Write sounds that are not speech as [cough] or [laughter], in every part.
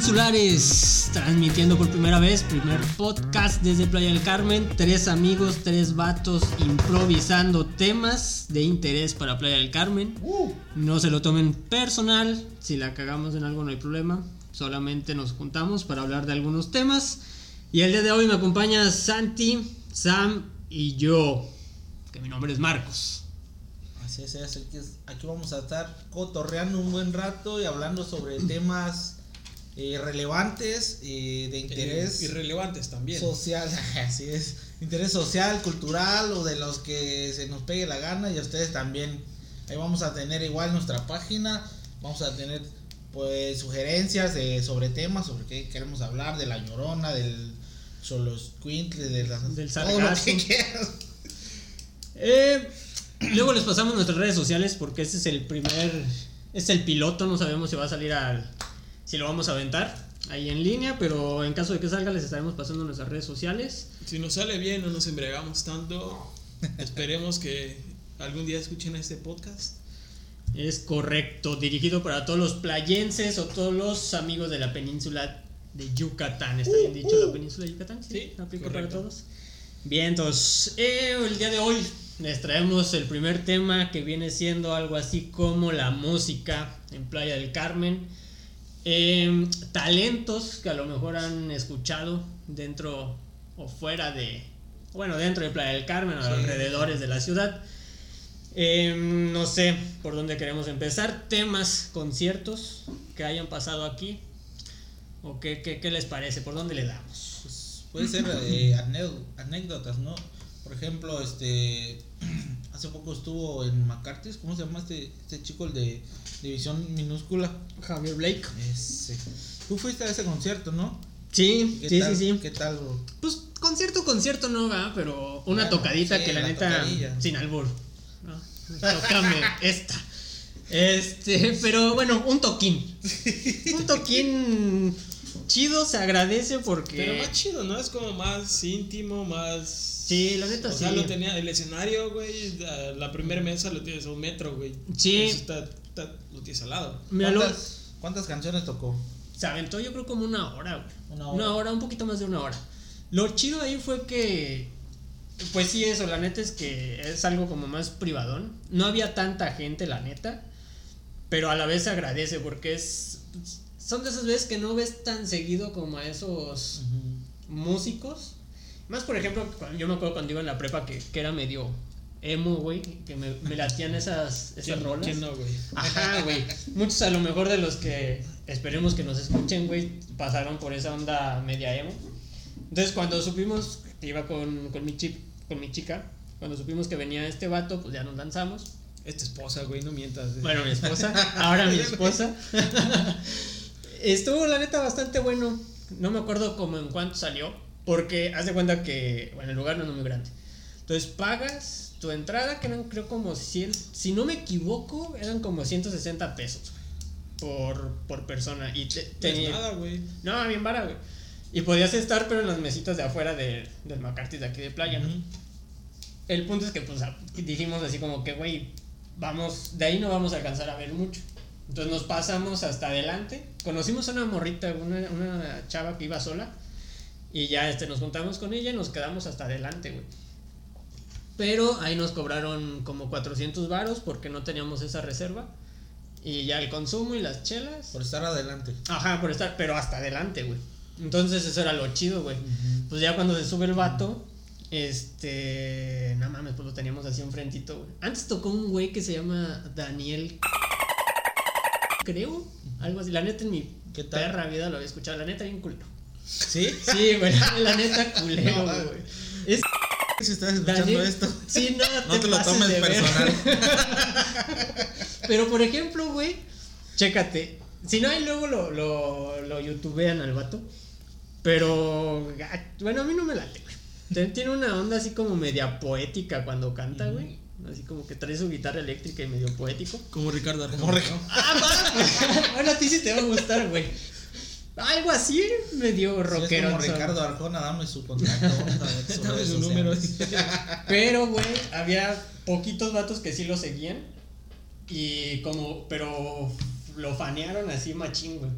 Peninsulares, transmitiendo por primera vez, primer podcast desde Playa del Carmen. Tres amigos, tres vatos improvisando temas de interés para Playa del Carmen. No se lo tomen personal, si la cagamos en algo no hay problema. Solamente nos juntamos para hablar de algunos temas. Y el día de hoy me acompaña Santi, Sam y yo, que mi nombre es Marcos. Así es, así que aquí vamos a estar cotorreando un buen rato y hablando sobre temas eh, relevantes eh, de interés irrelevantes también. social, [laughs] así es, interés social, cultural o de los que se nos pegue la gana y a ustedes también. Ahí vamos a tener igual nuestra página, vamos a tener pues sugerencias de, sobre temas, sobre qué queremos hablar, de la llorona, del solos quintle, de la, Del todo lo que quieras. Eh, luego les pasamos nuestras redes sociales porque este es el primer, es el piloto, no sabemos si va a salir al, si lo vamos a aventar ahí en línea, pero en caso de que salga les estaremos pasando nuestras redes sociales. Si nos sale bien, no nos embriagamos tanto. [laughs] Esperemos que algún día escuchen este podcast. Es correcto, dirigido para todos los playenses o todos los amigos de la península de Yucatán. ¿Está bien dicho la península de Yucatán? Sí, aplica correcto. para todos. Bien, entonces, eh, el día de hoy les traemos el primer tema que viene siendo algo así como la música en Playa del Carmen. Eh, talentos que a lo mejor han escuchado dentro o fuera de, bueno, dentro de Playa del Carmen o Sí. alrededores de la ciudad. Eh, no sé por dónde queremos empezar. Temas, conciertos que hayan pasado aquí. ¿O qué, qué, qué les parece? ¿Por dónde le damos? Pues, puede ser eh, [laughs] anécdo- anécdotas, ¿no? Por ejemplo, este hace poco estuvo en McCarthy's, ¿cómo se llama este, este chico el de división minúscula? Javier Blake. Ese. Tú fuiste a ese concierto, ¿no? Sí, ¿Qué sí, tal, sí, sí. ¿Qué tal, bro? Pues concierto, concierto no va, pero una Bueno, tocadita sí, que la, la neta, tocadilla. sin albur. ¿no? Tócame esta. Este, pero bueno, un toquín. [laughs] Un toquín chido, se agradece porque. Pero más chido, ¿no? Es como más íntimo, más. Sí, la neta o sí. sea, lo tenía el escenario, güey. La, la primera mesa lo tienes a un metro, güey. Sí. Eso está, está- lo tienes al lado. ¿Cuántas, cuántas canciones tocó? Se aventó yo creo como una hora, güey. Una Una hora. hora. un poquito más de una hora. Lo chido ahí fue que, pues sí, eso, la neta es que es algo como más privadón. No había tanta gente, la neta, pero a la vez se agradece porque es, son de esas veces que no ves tan seguido como a esos músicos. Más por ejemplo, yo me acuerdo cuando iba en la prepa que, que era medio emo, güey, que me, me latían esas, esas ¿Quién, rolas. quién no, güey? Ajá, güey. Muchos a lo mejor de los que esperemos que nos escuchen, güey, pasaron por esa onda media emo. Entonces, cuando supimos que iba con, con, mi, chip, con mi chica, cuando supimos que venía este vato, pues ya nos lanzamos. Esta esposa, güey, no mientas. Bueno, mi esposa, ahora mi esposa. [laughs] Estuvo, la neta, bastante bueno. No me acuerdo como en cuánto salió, porque haz de cuenta que, bueno, el lugar no es muy grande. Entonces, pagas tu entrada, que eran creo como 100, si no me equivoco, eran como 160 pesos por, por persona. Y te- No es tenía- nada, güey. no, bien vara, güey. Y podías estar, pero en las mesitas de afuera de, del McCarthy de aquí de playa, ¿no? Ujú. El punto es que, pues, dijimos así como que, güey, vamos, de ahí no vamos a alcanzar a ver mucho. Entonces nos pasamos hasta adelante. Conocimos a una morrita, una, una chava que iba sola. Y ya este, nos juntamos con ella y nos quedamos hasta adelante, güey. Pero ahí nos cobraron como 400 varos porque no teníamos esa reserva. Y ya el consumo y las chelas. Por estar adelante. Ajá, por estar, pero hasta adelante, güey. Entonces eso era lo chido, güey. Pues ya cuando se sube el vato, este. No mames, pues lo teníamos así enfrentito, güey. Antes tocó un güey que se llama Daniel. Creo, algo así. La neta en mi perra vida lo había escuchado. La neta, bien culero. ¿Sí? Sí, güey, [laughs] la neta culero, No, güey. Es Si estás escuchando Daniel- esto, [laughs] Sí, no, no te lo tomes personal. [laughs] Pero por ejemplo, güey, chécate. Si no hay luego lo, lo, lo youtubean al vato. Pero, bueno, a mí no me late, güey. Tiene una onda así como media poética cuando canta, güey. Así como que trae su guitarra eléctrica y medio poético. Como Ricardo Arjona. Como. Ricardo. Ah. Bueno, a ti sí te va a gustar, güey. Algo así, medio es rockero. como Ricardo Arjona, dame su contacto. [laughs] Dame su número. Pero, güey, había poquitos vatos que sí lo seguían. Y como, pero lo fanearon así machín, güey.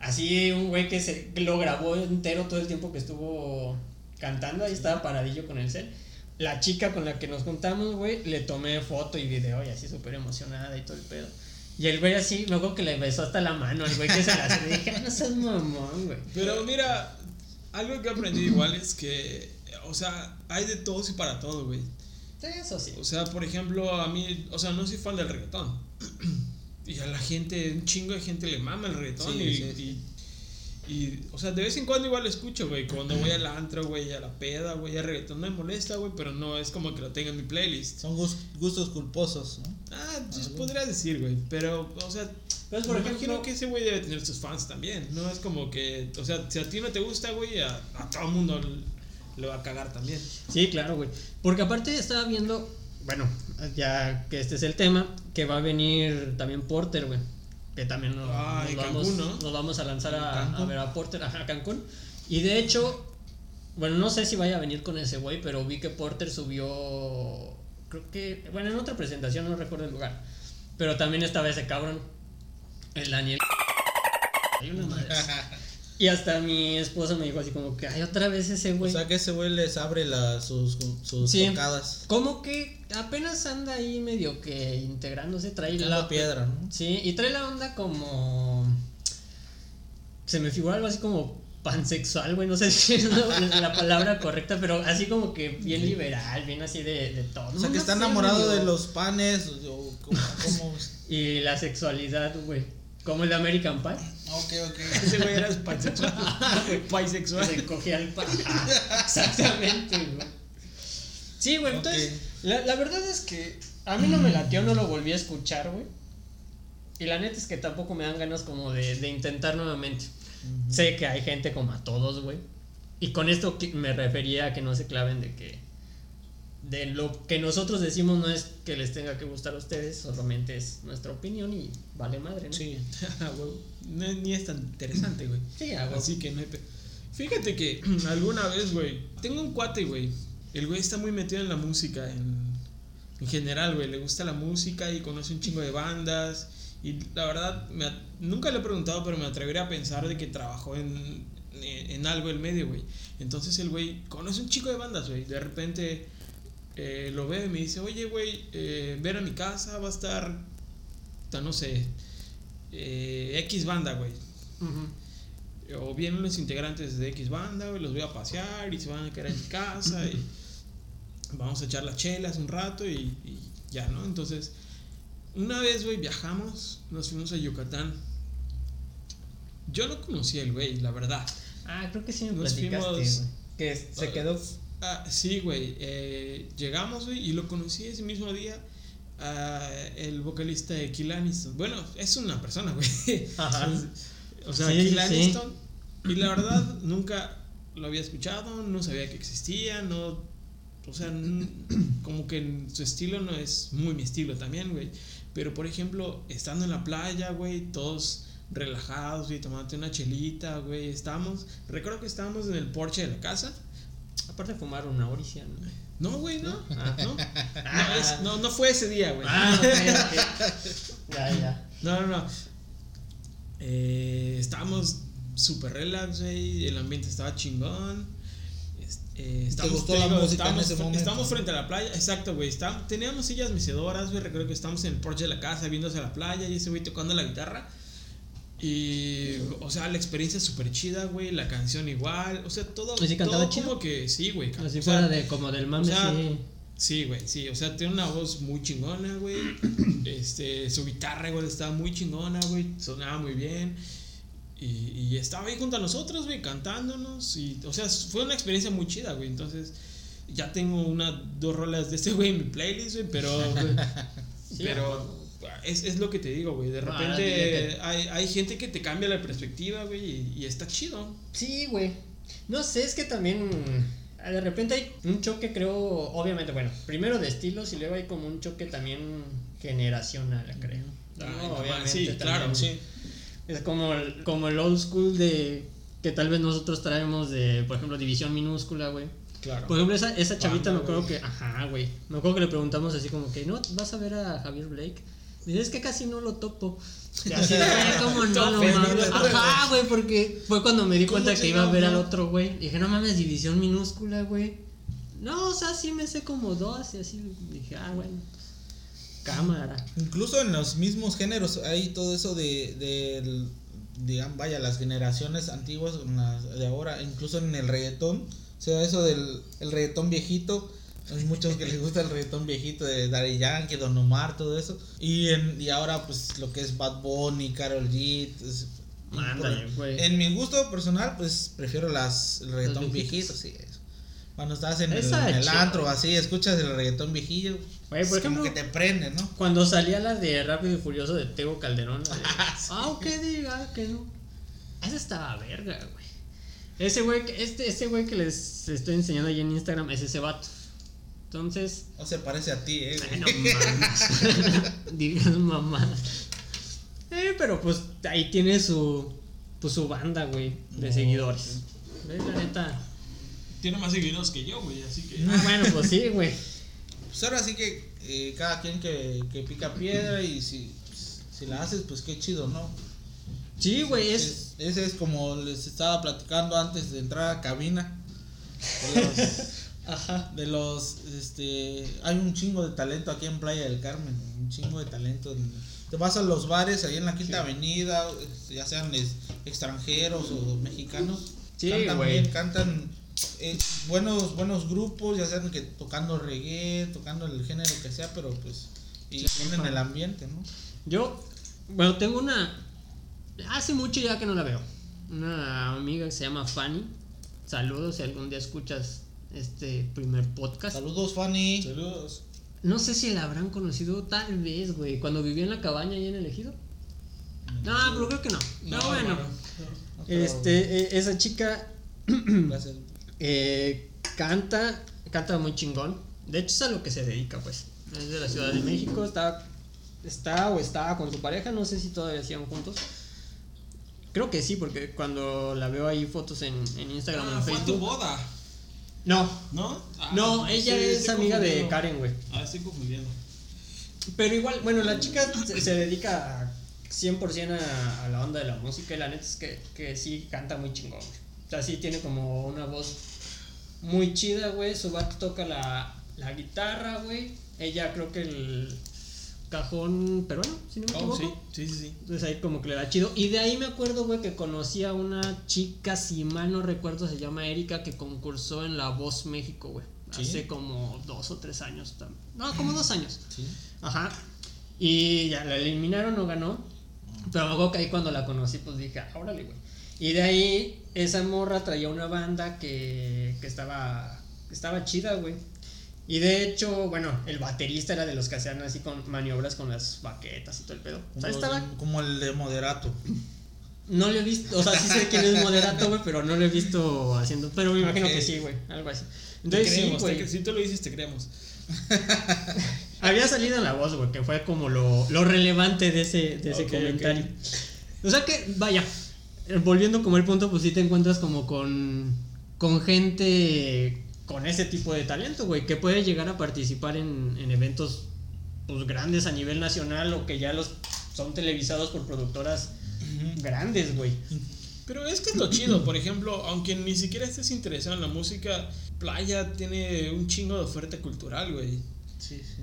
Así un güey que se lo grabó entero todo el tiempo que estuvo cantando, ahí estaba paradillo con el cel. La chica con la que nos juntamos, güey, le tomé foto y video y así súper emocionada y todo el pedo. Y el güey así, me acuerdo que le besó hasta la mano al güey que se la hace. dije, "Ah, no seas mamón, güey. Pero mira, algo que he aprendido igual es que, o sea, hay de todos y para todo, güey. Sí, Eso sí. O sea, por ejemplo, a mí, o sea, no soy fan del reggaetón. [clears throat] Y a la gente, un chingo de gente le mama el reggaetón. Sí, y, sí. y- y, o sea, de vez en cuando igual lo escucho, güey. Cuando voy al antro, güey, a la peda, güey, el reggaetón no me molesta, güey, pero no es como que lo tenga en mi playlist. Son gus- gustos culposos, ¿no? Ah, pues podría decir, güey. Pero, o sea, por ejemplo- imagino que ese güey debe tener sus fans también. No es como que, o sea, si a ti no te gusta, güey, a, a todo el mundo le va a cagar también. Sí, claro, güey. Porque aparte estaba viendo, bueno, ya que este es el tema, que va a venir también Porter, güey. Que también nos, Ah, nos vamos, Cancún, ¿no? nos vamos a lanzar a, ver a Porter, ajá, a Cancún. Y de hecho, bueno, no sé si vaya a venir con ese güey, pero vi que Porter subió, creo que, bueno, en otra presentación, no recuerdo el lugar. Pero también estaba ese cabrón, el Daniel. Hay una madre. Y hasta mi esposa me dijo así como que, ay, otra vez ese O güey. sea que ese güey les abre la, sus, sus Sí. tocadas. Como que apenas anda ahí medio que integrándose, trae la piedra, ¿no? Sí, y trae la onda como se me figura algo así como pansexual, güey, no sé [laughs] si es la, la palabra correcta, pero así como que bien liberal, bien así de, de todo. O sea que está enamorado medio- de los panes o como, como... [laughs] y la sexualidad, güey, como el de American Pie. Ok, ok. Ese güey era pansexual. [laughs] Paisexual. Se cogía el pan. [laughs] Exactamente, güey. Sí, güey, entonces, la, la verdad es que a mí no me latió, no lo volví a escuchar, güey. Y la neta es que tampoco me dan ganas como de, de intentar nuevamente. Sé que hay gente como a todos, güey. Y con esto me refería a que no se claven de que de lo que nosotros decimos no es que les tenga que gustar a ustedes, solamente es nuestra opinión y vale madre, ¿no? Sí. [laughs] No, ni es tan interesante, güey. Sí, huevo. Así que no hay Fíjate que [clears throat] alguna vez, güey, tengo un cuate, güey. El güey está muy metido en la música, en, en general, güey. Le gusta la música y conoce un chingo de bandas. Y la verdad, me at- nunca le he preguntado, pero me atrevería a pensar de que trabajó en, en, en algo el medio, güey. Entonces el güey conoce un chico de bandas, güey. De repente eh, lo ve y me dice, oye, güey, eh, ven a mi casa, va a estar, ta- no sé, eh, X banda, güey. O vienen los integrantes de X banda, güey, los voy a pasear y se van a quedar en mi casa y [laughs] vamos a echar las chelas un rato y, y ya, ¿no? Entonces, una vez, güey, viajamos, nos fuimos a Yucatán. Yo no conocía el güey, la verdad. Ah, creo que sí me Nos platicaste, fuimos-. Que se quedó. Ah, sí, güey. eh, llegamos, güey, y lo conocí ese mismo día. ah, el vocalista de Kill Aniston. Bueno, es una persona, güey. Ajá. [laughs] O sea, Sí, Kill sí, sí. Aniston. Y la verdad, nunca lo había escuchado, no sabía que existía, no. O sea, como que su estilo no es muy mi estilo también, güey. Pero por ejemplo, estando en la playa, güey, todos relajados, güey, tomándote una chelita, güey, estábamos. Recuerdo que estábamos en el porche de la casa. Aparte de fumar una oricia, ¿no? No, güey, no. Ah. No, no, es- no, no fue ese día, güey. Ah. Ya, ya. No, no, no. Eh, estábamos súper relax, güey. El ambiente estaba chingón. Eh, estábamos, estábamos, ese fr- momento? estábamos frente a la playa. Exacto, güey. Teníamos sillas mecedoras, güey. Recuerdo que estábamos en el porche de la casa viéndose la playa y ese güey tocando la guitarra. Y, o sea, la experiencia súper chida, güey. La canción igual. O sea, todo. ¿Y sí cantaba todo chido? como que sí, güey. Así o sea, fuera de como del mame, o sea, sí. Sí, güey, sí, o sea, tiene una voz muy chingona, güey. [coughs] Este, su guitarra, güey, estaba muy chingona, güey, sonaba muy bien. Y, y estaba ahí junto a nosotros, güey, cantándonos. Y, o sea, fue una experiencia muy chida, güey. Entonces, ya tengo una, dos rolas de este güey en mi playlist, güey, pero. [laughs] güey, Sí, pero. Es, es lo que te digo, güey. De repente hay, hay gente que te cambia la perspectiva, güey, y, y está chido. Sí, güey. No sé, es que también ah, de repente hay un choque, creo, obviamente, bueno, primero de estilos y luego hay como un choque también generacional, creo. Ay, No, no, obviamente sí, claro, sí. Es como el, como el old school de que tal vez nosotros traemos de, por ejemplo, división minúscula, güey. Claro. Por ejemplo, esa, esa chavita Banda, me acuerdo que, ajá, güey. Me acuerdo que le preguntamos así como que, ¿no vas a ver a Javier Blake? Dice, es que casi no lo topo. Y así, güey, ¿cómo no? Mames. ¿no? Ajá, güey, porque fue cuando me di ¿Cómo cuenta que iba a ver al otro, güey. Dije, no mames, división minúscula, güey. No, o sea, sí me sé como dos y así. Dije, ah, bueno. Cámara. Incluso en los mismos géneros hay todo eso de, digamos, vaya, las generaciones antiguas las de ahora, incluso en el reggaetón, o sea, eso del el reggaetón viejito, hay muchos que les gusta el reggaetón viejito de Daddy Yankee, Don Omar, todo eso, y, en, y ahora pues lo que es Bad Bunny, Karol G, es- y Ándale, por- güey. en mi gusto personal pues prefiero las el reggaetón viejito, sí, eso. Cuando estás en el, en el antro así, escuchas el reggaetón viejillo, Güey, es por como ejemplo, que te prende, ¿no? Cuando salía la de Rápido y Furioso de Tego Calderón, de, [laughs] aunque diga que no. Esa estaba verga, güey. Ese güey, que- este, ese güey que les estoy enseñando ahí en Instagram es ese vato. Entonces, No se parece a ti, eh. ay, no mames. [laughs] Digas mamá. Eh, pero pues ahí tiene su, pues su banda, güey, de No, seguidores. ¿Ves? La neta. Tiene más seguidores que yo, güey, así que. Ah, bueno, pues sí, güey. Pues ahora sí que eh, cada quien que, que pica piedra y si, si la haces, pues qué chido, ¿no? Sí, güey, es. Es- ese es como les estaba platicando antes de entrar a cabina. [laughs] Los, Ajá. de los, este, hay un chingo de talento aquí en Playa del Carmen, un chingo de talento. Te vas a los bares ahí en la Quinta Avenida, ya sean extranjeros o mexicanos, Sí, cantan bien, cantan eh, buenos buenos grupos, ya sean que tocando reggae, tocando el género que sea, pero pues y Sí, ponen el ambiente, ¿no? Yo, bueno, tengo una. Hace mucho ya que no la veo. Una amiga que se llama Fanny. Saludos si algún día escuchas este primer podcast. Saludos, Fanny. Saludos. No sé si la habrán conocido, tal vez, güey. Cuando vivía en la cabaña ahí en el ejido. No, pero creo que no. Pero No, bueno. No, pero- Este, eh, esa chica [clears throat] eh, canta, canta muy chingón. De hecho, es a lo que se dedica, pues. Es de la Ciudad de México, está, está o estaba con su pareja, no sé si todavía siguen juntos. Creo que sí, porque cuando la veo ahí fotos en, en Instagram o Ah, en fue a tu Facebook. boda, No, ¿no? Ah, no, ella sí, es amiga de. Karen, güey. Ah, estoy confundiendo. Pero igual, bueno, la chica se, se dedica 100% a, a la onda de la música y la neta es que, que sí canta muy chingón. güey. O sea, sí tiene como una voz muy chida, güey. Su vato toca la, la guitarra, güey. Ella creo que el cajón peruano, si no me Oh, equivoco. sí, sí, sí, sí. Entonces ahí como que le da chido. Y de ahí me acuerdo, güey, que conocí a una chica, si mal no recuerdo, se llama Erika, que concursó en La Voz México, güey. Sí. Hace como dos o tres años. tam- No, como dos años. Sí. Ajá. Y ya la eliminaron, no ganó. Pero acuerdo que ahí cuando la conocí, pues dije, "Ah, órale, güey. Y de ahí, esa morra traía una banda que, que estaba, que estaba chida, güey. Y de hecho, bueno, el baterista era de los que hacían así con maniobras con las baquetas y todo el pedo. O sea, estaba. como el de moderato. No lo he visto, o sea, sí sé quién es moderato, güey, pero no lo he visto haciendo. Pero me imagino que sí, güey, algo así. Te Entonces, sí, creemos, te güey. cre- si tú lo dices, te creemos. [laughs] Había salido en la voz, güey, que fue como lo, lo relevante de ese, de ese comentario. O sea que, vaya, volviendo como el punto, pues sí te encuentras como con, con gente con ese tipo de talento, güey, que puede llegar a participar en, en eventos pues grandes a nivel nacional o que ya los son televisados por productoras grandes, güey. Pero es que es lo chido, por ejemplo, aunque ni siquiera estés interesado en la música, Playa tiene un chingo de oferta cultural, güey. Sí, sí.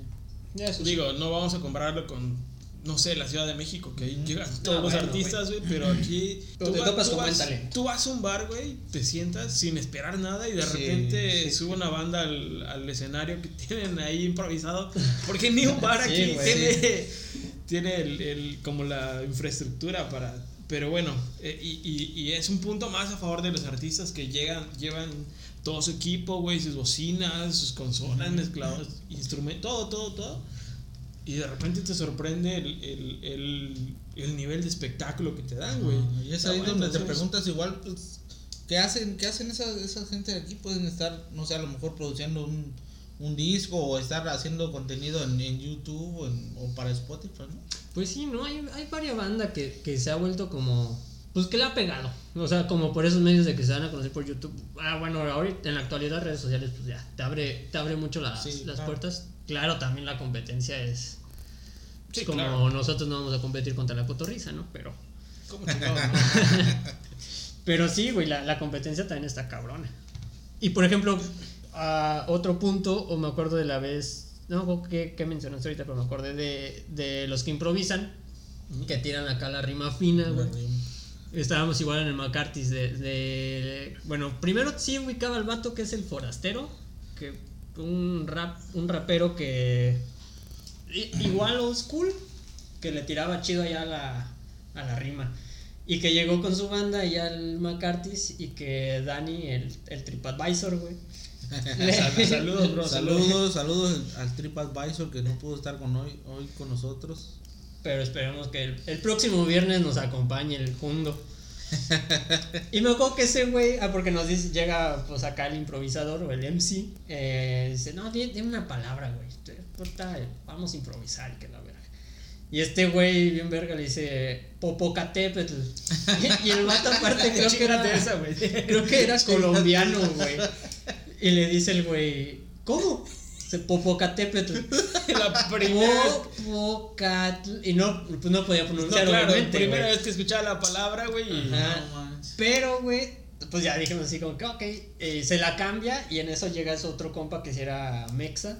Ya, eso sí. Digo, no vamos a compararlo con, no sé, la Ciudad de México, que ahí llegan todos los bueno, artistas, güey, pero aquí Pero te topas vas, tú vas a un bar, güey, te sientas sin esperar nada y de Sí, repente sí, sube una banda al, al escenario que [laughs] tienen ahí improvisado, porque ni un bar aquí güey. tiene, tiene el, el- como la infraestructura para... Pero bueno, eh, y, y- y es un punto más a favor de los artistas que llegan, llevan todo su equipo, güey, sus bocinas, sus consolas mezclados, instrumentos, todo, todo, todo. Y de repente te sorprende el, el, el, el nivel de espectáculo que te dan, güey. Y es ahí donde te preguntas igual, pues, ¿qué hacen, qué hacen esa, esa gente de aquí? Pueden estar, no sé, a lo mejor produciendo un, un disco o estar haciendo contenido en, en YouTube o, en- o para Spotify, ¿no? Pues sí, ¿no? Hay, hay varias bandas que, que se ha vuelto como... Pues que le ha pegado. O sea, como por esos medios de que se van a conocer por YouTube. Ah, bueno, ahorita en la actualidad redes sociales pues ya te abre, te abre mucho las, Sí, las claro. puertas. Claro, también la competencia es... Sí, como claro. nosotros no vamos a competir contra la cotorriza, ¿no? Pero, ¿Cómo no? [laughs] pero sí, güey, la, la competencia también está cabrona. Y por ejemplo, a otro punto, o me acuerdo de la vez, no, ¿qué, qué mencionaste ahorita? Pero me acordé de, de los que improvisan, que tiran acá la rima fina, güey. Estábamos igual en el McCarthy's de, de- Bueno, primero sí ubicaba al vato que es el forastero. Que un rap, un rapero que. Igual old school. Que le tiraba chido allá a la, a la rima. Y que llegó con su banda allá al McCarthy's. Y que Dani, el, el TripAdvisor, güey. [laughs] Sal- [laughs] Saludos, bro. Saludos, saludos al TripAdvisor que no pudo estar con hoy, hoy con nosotros. Pero esperemos que el, el próximo viernes nos acompañe el Jundo. y me acuerdo que ese güey, ah, porque nos dice, llega pues acá el improvisador o el MC, eh, dice, no, di, di una palabra, güey. vamos a improvisar y que la verga. Y este güey, bien verga, le dice Popocatépetl. y el vato aparte creo que era Chíngate esa, güey. Creo que era colombiano, güey. Y le dice el güey, ¿cómo? Popocatépetl. [laughs] [laughs] La primera. Popocatl. Y no, pues no podía No, pronunciar, claro, obviamente. primera vez que escuchaba la palabra, güey. No. Pero, güey, pues ya dijimos así como que, ok, eh, se la cambia y en eso llega ese otro compa que si era Mexa.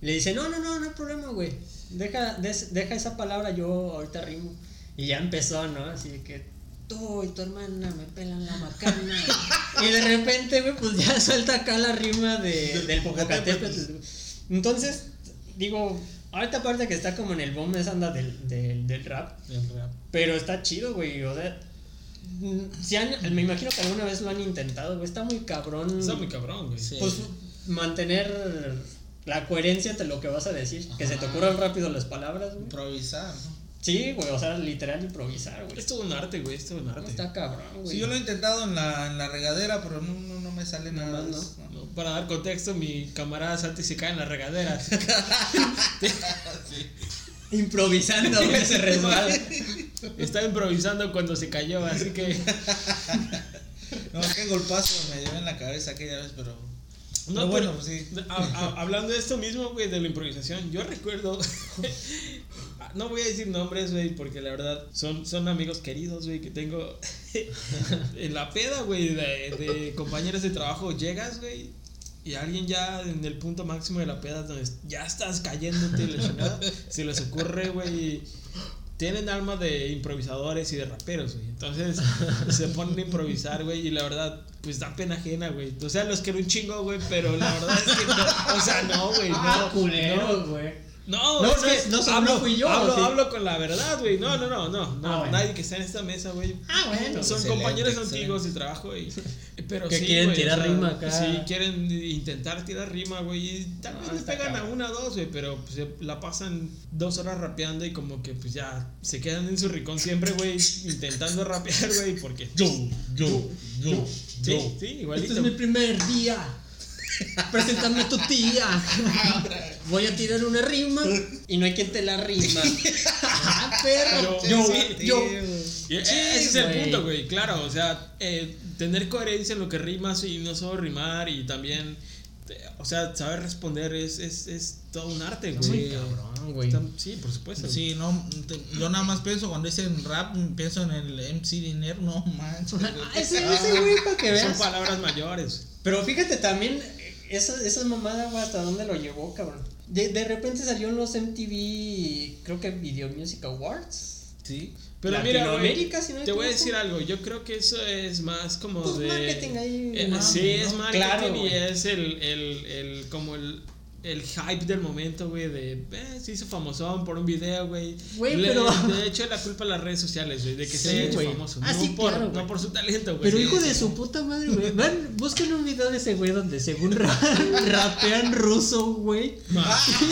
Le dice, no, no, no, no hay problema, güey. Deja, des- deja esa palabra, yo ahorita rimo. Y ya empezó, ¿no? Así que tú y tu hermana me pelan la macana. [laughs] y de repente, güey, pues ya suelta acá la rima de, del Popocatépetl. Entonces, digo, ahorita aparte que está como en el boom esa anda del, del, del rap. El rap. Pero está chido, güey. O sea, mm, si han- me imagino que alguna vez lo han intentado, güey. Está muy cabrón. Está muy cabrón, güey. Sí. Pues mantener la coherencia entre lo que vas a decir. Que se te ocurran rápido las palabras, güey. Improvisar, ¿no? Sí, güey. O sea, literal improvisar, güey. Es todo un arte, güey. Es todo un No, arte. está cabrón, güey. Sí, yo lo he intentado en la, en la regadera, pero no, no, no me sale Nada nada. más, ¿no? Para dar contexto, mi camarada Santi se cae en las regaderas. [laughs] Improvisando. [laughs] Se resbala. Estaba improvisando cuando se cayó, así que. No, qué golpazo me llevé en la cabeza aquella vez, pero. No, pero bueno, pero- pues sí. a- a- hablando de esto mismo, güey, de la improvisación, yo recuerdo. [laughs] no voy a decir nombres, güey, porque la verdad son, son amigos queridos, güey, que tengo en la peda, güey, de, de compañeros de trabajo. Llegas, güey, y alguien ya en el punto máximo de la peda, donde ya estás cayéndote chingada, [laughs] se les ocurre, güey. Tienen alma de improvisadores y de raperos, güey. Entonces se ponen a improvisar, güey. Y la verdad, pues da pena ajena, güey. O sea, los quiero un chingo, güey. Pero la verdad es que no. O sea, no, güey. No, Ah, no. güey. No, No, es no que es- no solo hablo, fui yo, hablo, ¿sí? hablo con la verdad, güey. No, no, no, no. no Ah, bueno. Nadie que está en esta mesa, güey. Ah, bueno. Son Excelente, compañeros excelente. antiguos de trabajo, y Pero Que sí, quieren güey, tirar rima acá. Sí, quieren intentar tirar rima, güey. Y tal No, vez le pegan a cabrón. una o dos, güey. Pero pues, se la pasan dos horas rapeando y como que pues ya se quedan en su rincón siempre, güey. Intentando rapear, güey. Porque. Yo, yo, yo, Sí, yo. sí, Este igualito. es mi primer día. [laughs] Preséntame a tu tía. [laughs] Voy a tirar una rima y no hay quien te la rima. [laughs] Ah, perro. Pero- Yo, sí, yo. E- Sí, ese es el punto, güey. Claro, o sea, eh, tener coherencia en lo que rimas y no solo rimar y también, eh, o sea, saber responder es, es, es todo un arte, güey. Sí. cabrón, güey. Está- Sí, por supuesto. Sí, no, te- yo nada más pienso cuando dicen rap, pienso en el MC Dinero, no manches. Ah, ese, ese güey, para que Son veas. palabras mayores. Pero fíjate también, esa, esa mamada, güey, hasta dónde lo llevó, cabrón. De, de repente salió en los MTV, creo que Video Music Awards. Sí. Pero mira, si no te voy a decir algo. Yo creo que eso es más como Pues de. marketing ahí, Eh, sí, es marketing Claro, y es el, el, el, como el, el hype del momento, güey. De. Eh, se hizo famosón por un video, güey. Güey, Le- pero- De hecho, la culpa a las redes sociales, güey. De que Sí, se haya hecho famoso. Ah, no, sí, por, claro, no por su talento, güey. Pero Sí, hijo sí. de su puta madre, güey. Vean, busquen un video de ese güey donde según ra- [laughs] rapean ruso, güey.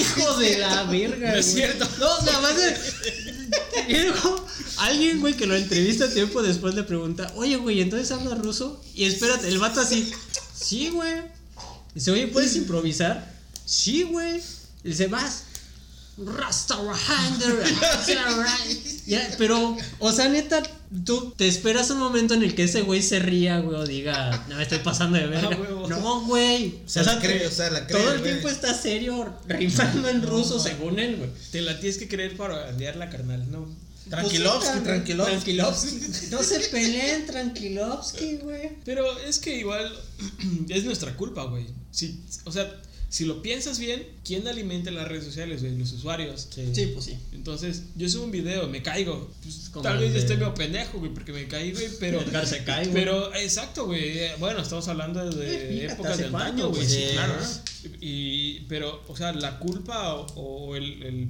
Hijo de la verga, No es cierto. No, nada más de- y luego, alguien, güey, que lo entrevista tiempo después le pregunta, oye, güey, ¿entonces hablas ruso? Y espérate, el vato así, sí, güey. Dice, oye, ¿puedes improvisar? Sí, güey. Vas. Rastarahander. [laughs] Ya, pero, o sea, neta, tú te esperas un momento en el que ese güey se ría, güey, o diga, no me estoy pasando de [laughs] verga. Ah, no, güey. O sea, la cree, o sea, la cree, Todo el güey. tiempo está serio, rimando en ruso, según él, güey. Te la tienes que creer para la carnal, ¿no? Tranquilovsky, Pues sí, Tranquilovsky. Tranquilovsky. [laughs] No se peleen, Tranquilovsky, güey. Pero es que igual [clears throat] es nuestra culpa, güey. Si, o sea, si lo piensas bien, ¿quién alimenta las redes sociales, güey? Los usuarios. Sí, pues sí. Entonces, yo subo un video, me caigo. Pues, tal vez de- estoy medio pendejo, güey, porque me caí, güey, pero... [laughs] Edgar se cae, güey. Pero, exacto, güey. eh, Bueno, estamos hablando Eh, de fíjate, épocas ¿hace de cuánto, antaño, güey. Sí, claro. Y, pero, o sea, la culpa o, o el... el-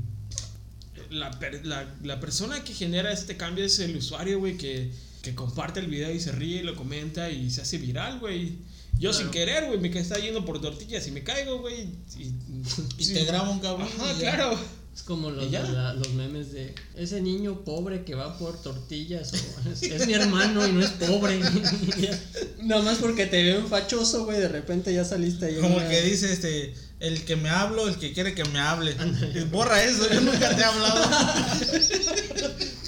la, per- la, la persona que genera este cambio es el usuario, güey, que, que comparte el video y se ríe y lo comenta y se hace viral, güey. Yo Claro. sin querer, güey, me está yendo por tortillas y me caigo, güey. Y, Y sí. te graba un cabrón. Ajá, claro. Es como los, la- los memes de ese niño pobre que va por tortillas. O, [laughs] es, es mi hermano y no es pobre. [laughs] Nada más porque te veo un fachoso, güey. De repente ya saliste ahí. Como que dice este, el que me hablo, el que quiere que me hable. Y Borra eso, yo nunca te he hablado. [laughs]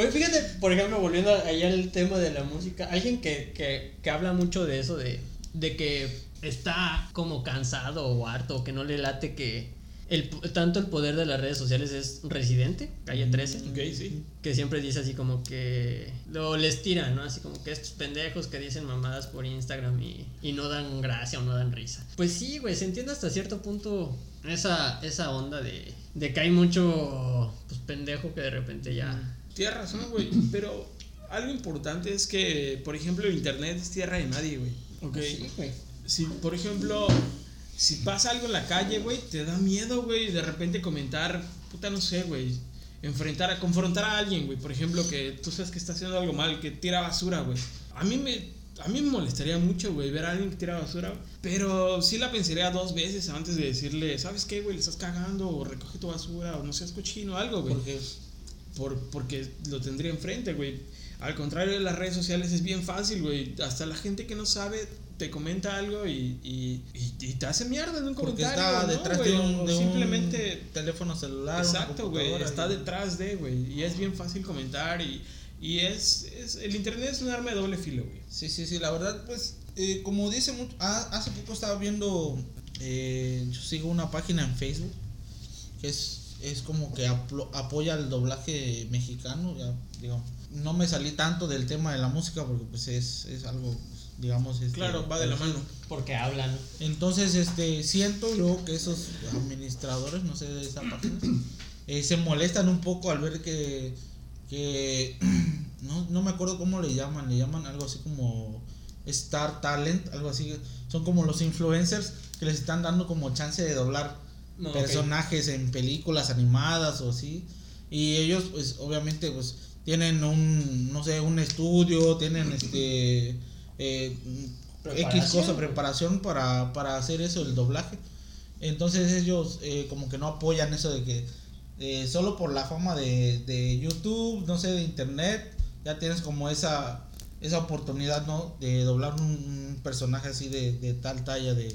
Güey, fíjate, por ejemplo, volviendo allá al tema de la música, alguien que, que, que habla mucho de eso, de, de que está como cansado o harto, o que no le late que el, tanto el poder de las redes sociales es residente, calle 13. Ok, sí. que siempre dice así como que lo les tiran, ¿no? Así como que estos pendejos que dicen mamadas por Instagram y, y no dan gracia o no dan risa. Pues sí, güey, se entiende hasta cierto punto esa, esa onda de, de que hay mucho pues, pendejo que de repente ya... Tienes razón, güey. Pero algo importante es que, por ejemplo, el internet es tierra de nadie, güey. Ok. Sí, güey. Si, por ejemplo, si pasa algo en la calle, güey, te da miedo, güey, de repente comentar, puta, no sé, güey. Enfrentar, a confrontar a alguien, güey. Por ejemplo, que tú sabes que está haciendo algo mal, que tira basura, güey. A mí me. A mí me molestaría mucho, güey, ver a alguien que tira basura. Pero sí la pensaría dos veces antes de decirle, ¿sabes qué, güey? Le estás cagando, o recoge tu basura, o no seas cochino, algo, güey. Porque Por, porque lo tendría enfrente, güey. Al contrario de las redes sociales es bien fácil, güey. Hasta la gente que no sabe te comenta algo y, y, y- y te hace mierda en un porque comentario. está ¿no, detrás güey? de un, de un simplemente. teléfono celular. Exacto, güey. Está detrás de, güey. Y es bien fácil comentar. Y, y es, es. El internet es un arma de doble filo, güey. Sí, sí, sí, la verdad, pues, eh, como dice mucho, ah, hace poco estaba viendo, eh, yo sigo una página en Facebook que es, es como que aplo- apoya el doblaje mexicano, ya, digamos. No me salí tanto del tema de la música porque pues es, es algo, pues, digamos, este, Claro, va de la mano. Porque hablan. Entonces, este, siento yo que esos administradores, no sé, de esa página, eh, se molestan un poco al ver que, que [clears throat] no, no me acuerdo cómo le llaman, le llaman algo así como Star Talent, algo así, son como los influencers que les están dando como chance de doblar No, personajes en películas animadas o así, y ellos, pues, obviamente, pues, tienen un, no sé, un estudio, tienen [clears throat] este... Eh, X cosa, preparación para, para hacer eso, el doblaje. Entonces ellos eh, como que no apoyan eso de que eh, solo por la fama de, de YouTube, no sé, de internet, ya tienes como esa, esa oportunidad, ¿no? De doblar un, un personaje así de, de tal talla de,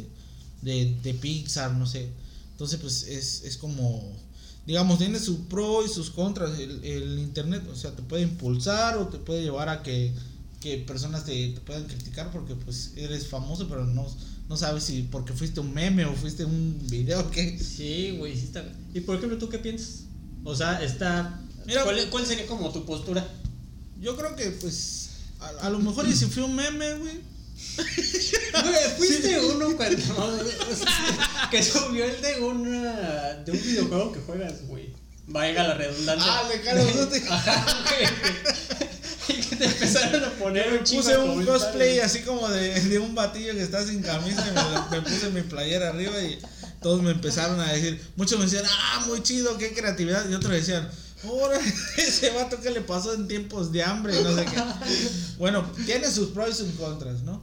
de, de Pixar, no sé. Entonces pues es, es como, digamos, tiene su pro y sus contras el, el internet, o sea, te puede impulsar o te puede llevar a que que personas te, te puedan criticar porque pues eres famoso pero no, no sabes si porque fuiste un meme o fuiste un video que Sí, güey, sí está. ¿Y por ejemplo, tú qué piensas? O sea, está. Mira- ¿cuál, cuál sería como tu postura? yo creo que pues a, a lo mejor y si fue un meme güey [laughs] Güey, fuiste uno cuando. [laughs] que subió el de una. de un videojuego que juegas, güey. Valga la redundancia. Ah, de Call of Duty. [laughs] Ajá, güey. Y que te empezaron a poner un chingo puse un cosplay así como de, de un batillo que está sin camisa y me, me puse mi playera arriba y todos me empezaron a decir muchos me decían ah muy chido qué creatividad y otros decían ahora [laughs] ese vato que le pasó en tiempos de hambre no sé qué bueno tiene sus pros y sus contras no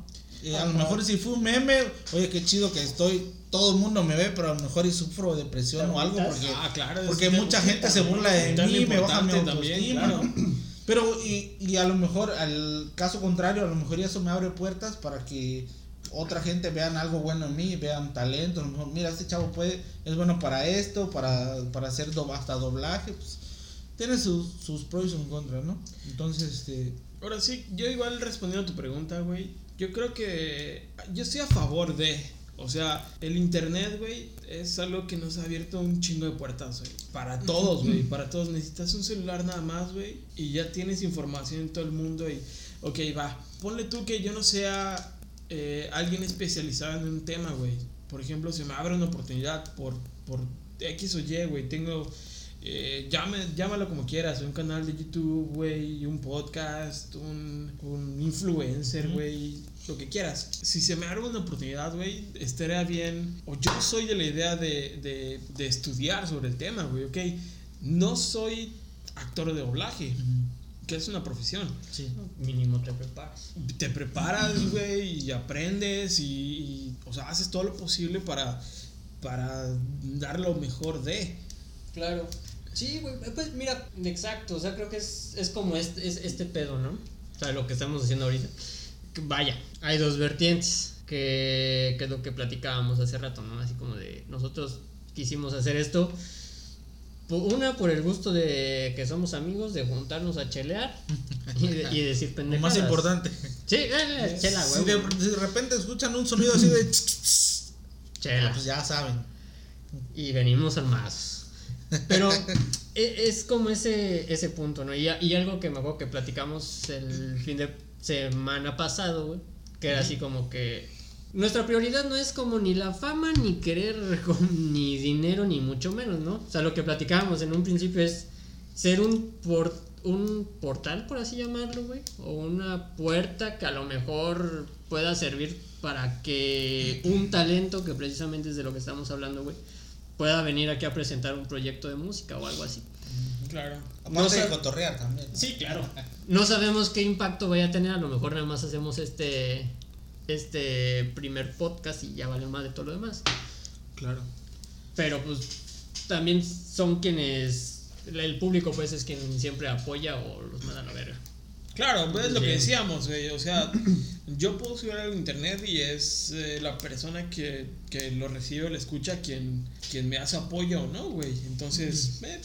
a lo mejor si fue un meme oye qué chido que estoy todo el mundo me ve pero a lo mejor y sufro depresión o algo porque Ah, claro. porque mucha gente se burla de mí, me baja mi también, claro. [clears throat] Pero, y, y a lo mejor, al caso contrario, a lo mejor eso me abre puertas para que otra gente vean algo bueno en mí, vean talento, a lo mejor, mira, este chavo puede, es bueno para esto, para, para hacer do- hasta doblaje, pues, tiene sus, sus pros y sus contras, ¿no? Entonces, este. Ahora sí, yo igual respondiendo a tu pregunta, güey. Yo creo que yo estoy a favor de. O sea, el internet, güey, es algo que nos ha abierto un chingo de puertas, güey. Para todos, güey. Para todos. Necesitas un celular nada más, güey. Y ya tienes información en todo el mundo. Y, ok, va. Ponle tú que yo no sea eh, alguien especializado en un tema, güey. Por ejemplo, se me abre una oportunidad por, por X o Y, güey. Tengo eh, llame, llámalo como quieras, un canal de YouTube, güey, un podcast, un, un influencer, güey, lo que quieras. Si se me abre una oportunidad, güey, estaría bien, o yo soy de la idea de, de, de estudiar sobre el tema, güey, ok. No soy actor de doblaje, que es una profesión. Sí. Mínimo te preparas. Te preparas, güey, y aprendes y, y, o sea, haces todo lo posible para, para dar lo mejor de. Claro. Sí, güey, pues mira, exacto, o sea, creo que es, es como este, es este pedo, ¿no? O sea, lo que estamos haciendo ahorita. Que Vaya, hay dos vertientes, que, que es lo que platicábamos hace rato, ¿no? Así como de, nosotros quisimos hacer esto, una por el gusto de que somos amigos, de juntarnos a chelear y, de- y decir [laughs] Lo pendejadas. más importante. Sí, eh, eh, chela, Si güey. de, si de repente escuchan un sonido así de. Chela. [laughs] Pues ya saben. y venimos armados. Pero e- es como ese, ese punto, ¿no? Y, y algo que me acuerdo que platicamos el fin de semana pasado, güey, que era así como que nuestra prioridad no es como ni la fama, ni querer [laughs] ni dinero, ni mucho menos, ¿no? O sea, lo que platicábamos en un principio es ser un, por, un portal, por así llamarlo, güey, o una puerta que a lo mejor pueda servir para que un talento, que precisamente es de lo que estamos hablando, güey, pueda venir aquí a presentar un proyecto de música o algo así. Claro. Aparte No de cotorrear también. ¿no? Sí, claro. [laughs] No sabemos qué impacto vaya a tener, a lo mejor nada más hacemos este este primer podcast y ya vale más de todo lo demás. Claro. Pero pues también son quienes el público pues es quien siempre apoya o los manda a la verga. Claro, pues es lo que decíamos, güey. O sea, yo puedo subir algo a internet y es eh, la persona que, que lo recibe o lo escucha quien, quien me hace apoyo, ¿no, güey? Entonces, eh,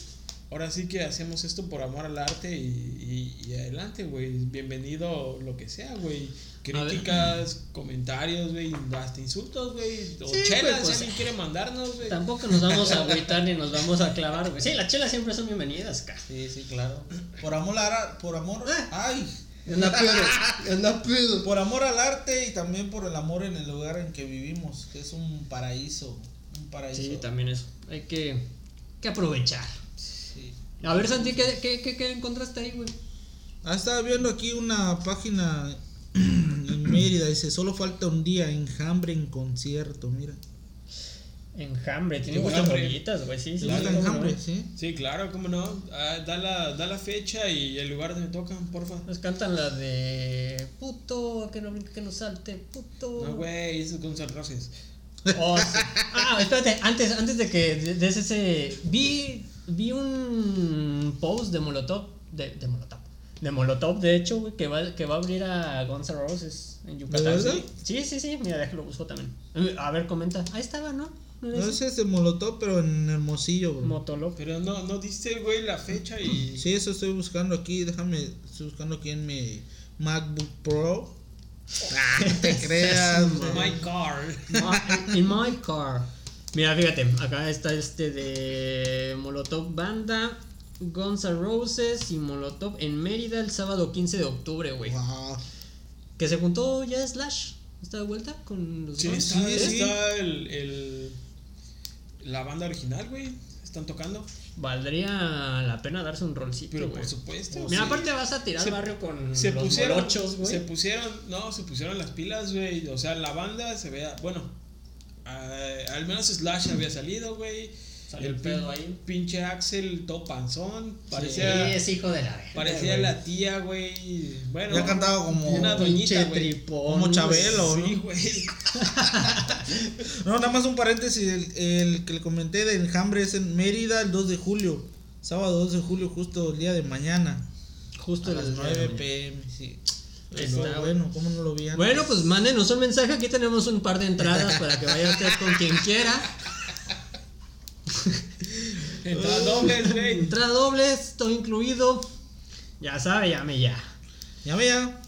ahora sí que hacemos esto por amor al arte y, y- y adelante, güey. Bienvenido lo que sea, güey. Críticas, comentarios, güey, hasta insultos, güey. O Sí, chelas, si pues, alguien quiere mandarnos, güey. Tampoco nos vamos a agüitar ni nos vamos a clavar, güey. Sí, las chelas siempre son bienvenidas, acá. Sí, sí, claro. Por amor al ar- por amor, ay, Anda pedo, anda pedo. por amor al arte y también por el amor en el lugar en que vivimos, que es un paraíso, un paraíso. Sí, también eso. Hay que, que aprovechar. Sí. A ver, Santi, ¿qué, qué, qué, qué encontraste ahí, güey? Ah, estaba viendo aquí una página en Mérida, dice, solo falta un día, enjambre en concierto, mira. Enjambre, tiene ¿Te gusta buenas rolitas, güey, sí, sí. ¿Te sí, no. claro, cómo no. Ah, da, la, da la fecha y el lugar donde tocan, porfa. Nos cantan la de puto, que no, que no salte, puto. No, güey, eso es Gonzalo Roses. Oh, sí. Ah, espérate, antes, antes de que de- des ese. Vi, vi un post de Molotov. De, de Molotov. De Molotov, de hecho, güey, que va, que va a abrir a Guns N' Roses en Yucatán. ¿De verdad? Sí, sí, sí, mira, déjalo busco también. A ver, comenta. Ahí estaba, ¿no? ¿No No ese? es de Molotov, pero en Hermosillo, bro. Motolog. Pero no, no diste, güey, la fecha y. Sí, eso estoy buscando aquí, déjame, estoy buscando aquí en mi MacBook Pro. Ah, te [laughs] creas, bro. My car. My- In my car. Mira, fíjate, acá está este de Molotov Banda, Guns N' Roses y Molotov en Mérida el sábado 15 de octubre, güey. Wow. Que se juntó ya Slash. ¿Está de vuelta con los Sí, Guns? está, sí, sí. está el, el. La banda original, güey. Están tocando. Valdría la pena darse un rolcito, Pero por supuesto. Mira, sí. aparte vas a tirar Se- barrio con se los pusieron, molochos, güey. se pusieron, no, se pusieron las pilas, güey. O sea, la banda se vea, bueno, al menos Slash había salido, güey. Salió el pedo ahí. Pinche Axel, todo panzón. Sí, Parecía, es hijo de la verga, parecía güey. la tía, güey. Bueno, Ya cantaba como, una doñita, güey. tripón. como Chabelo, Sí, ¿no? güey. No, nada más un paréntesis, el, el que le comenté de enjambre es en Mérida el 2 de julio, sábado 2 de julio, justo el día de mañana, Justo a las el- 9 pm, sí. Ahí Eso, está, bueno, ¿cómo no lo vi antes? Bueno, pues mándenos un mensaje. Aquí tenemos un par de entradas para que vaya usted con quien quiera. [laughs] Entradas dobles, güey. Entrada dobles, todo incluido. Ya sabe, llame ya. Ya vea.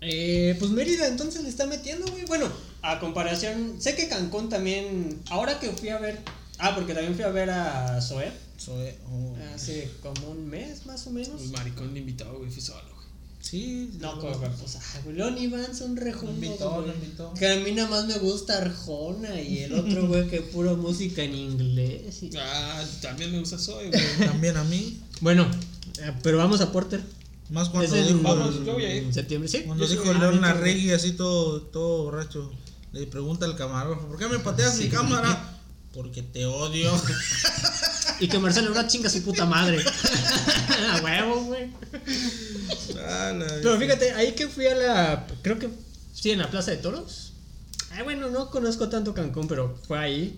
Eh, pues Mérida entonces le está metiendo, güey. Bueno, a comparación, sé que Cancún también, ahora que fui a ver, ah, porque también fui a ver a Zoé Soy, oh. hace como un mes más o menos. El maricón le invitó, güey, fui solo. Sí. No, como pues, ah, güey, León y Van son Lo rejonos, invitó, güey. lo invitó. Que a mí nada más me gusta Arjona y el [laughs] otro, güey, que puro música en inglés. y- Ah, también me gusta Zoe, güey. [laughs] También a mí. Bueno, eh, pero vamos a Porter. Más cuando dijo, Vamos, el- yo voy a ir. en septiembre, ¿sí? cuando dijo voy a ir. León Ah, Arregui así todo, todo borracho. Le pregunta al camarógrafo, ¿por qué me pateas mi cámara? Porque te odio. Y que Marcelo Ebrard chinga su puta madre. a huevo, güey. Ah, Pero fíjate, ahí que fui a la. Creo que sí, en la Plaza de Toros. Ay, bueno, no conozco tanto Cancún, pero fue ahí.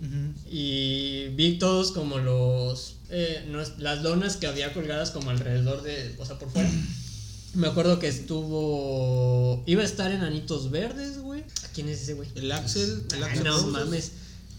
Y vi todos como los. eh, no es- las donas que había colgadas como alrededor de. O sea, por fuera. [clears throat] Me acuerdo que estuvo. Iba a estar en Anitos Verdes, güey. ¿Quién es ese güey? El Axel, el Ay, Axel no Roses. mames.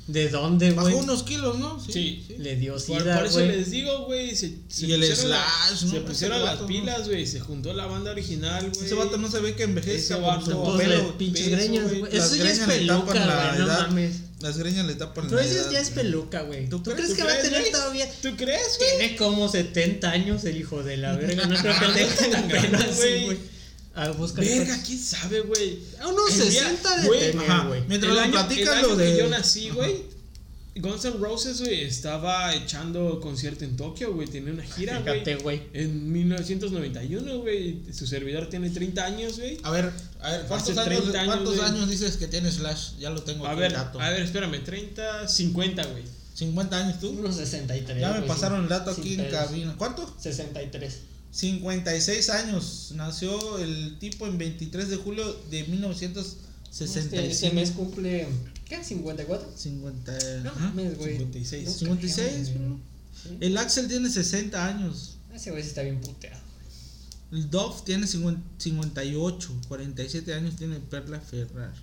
¿De dónde, güey? Bajó unos kilos, ¿no? Sí. Le dio Por, sida, por eso güey. les digo, güey. Se, se Y el pusieron la- Slash, ¿no? Se pusieron vato, las ¿no? pilas, güey. Se juntó la banda original, güey. Ese vato no se ve que envejece. Ese vato- le pinches greñas, güey. Eso ya es greñas le peluca, tapan la güey. No edad. mames. Las greñas le tapan Pero la eso edad, ya es peluca, güey. ¿Tú ¿Tú, crees? crees ¿Tú que va a crees, tener güey? todavía? ¿Tú crees, güey? Tiene como 70 años el hijo de la [laughs] verga. No creo que no está tan güey. Güey. A buscar. Verga, quién sabe, güey. A unos El día- 60 de güey. Mientras el año, platicas, el año lo de- que yo nací, güey. Guns N' Roses, güey, estaba echando concierto en Tokio, güey. Tenía una gira, güey. Fíjate, güey. En 1991, güey. Su servidor tiene 30 años, güey. A ver, a ver, ¿cuántos, años, 30 años, ¿cuántos años dices que tiene Slash? Ya lo tengo A aquí ver, el dato. a ver, espérame. 30, 50, güey. 50 años tú. Unos 63. Ya me pasaron el dato aquí en cabina. ¿Cuánto? 63. 56 años. Nació el tipo en 23 de julio de Este, 1965. este mes cumple. ¿Qué? ¿54? 50. No mames, güey. 56. No 56, creo, güey. bro. Sí. El Axel tiene 60 años. Ese güey está bien puteado. El Dove tiene 50 58. 47 años tiene Perla Ferrar.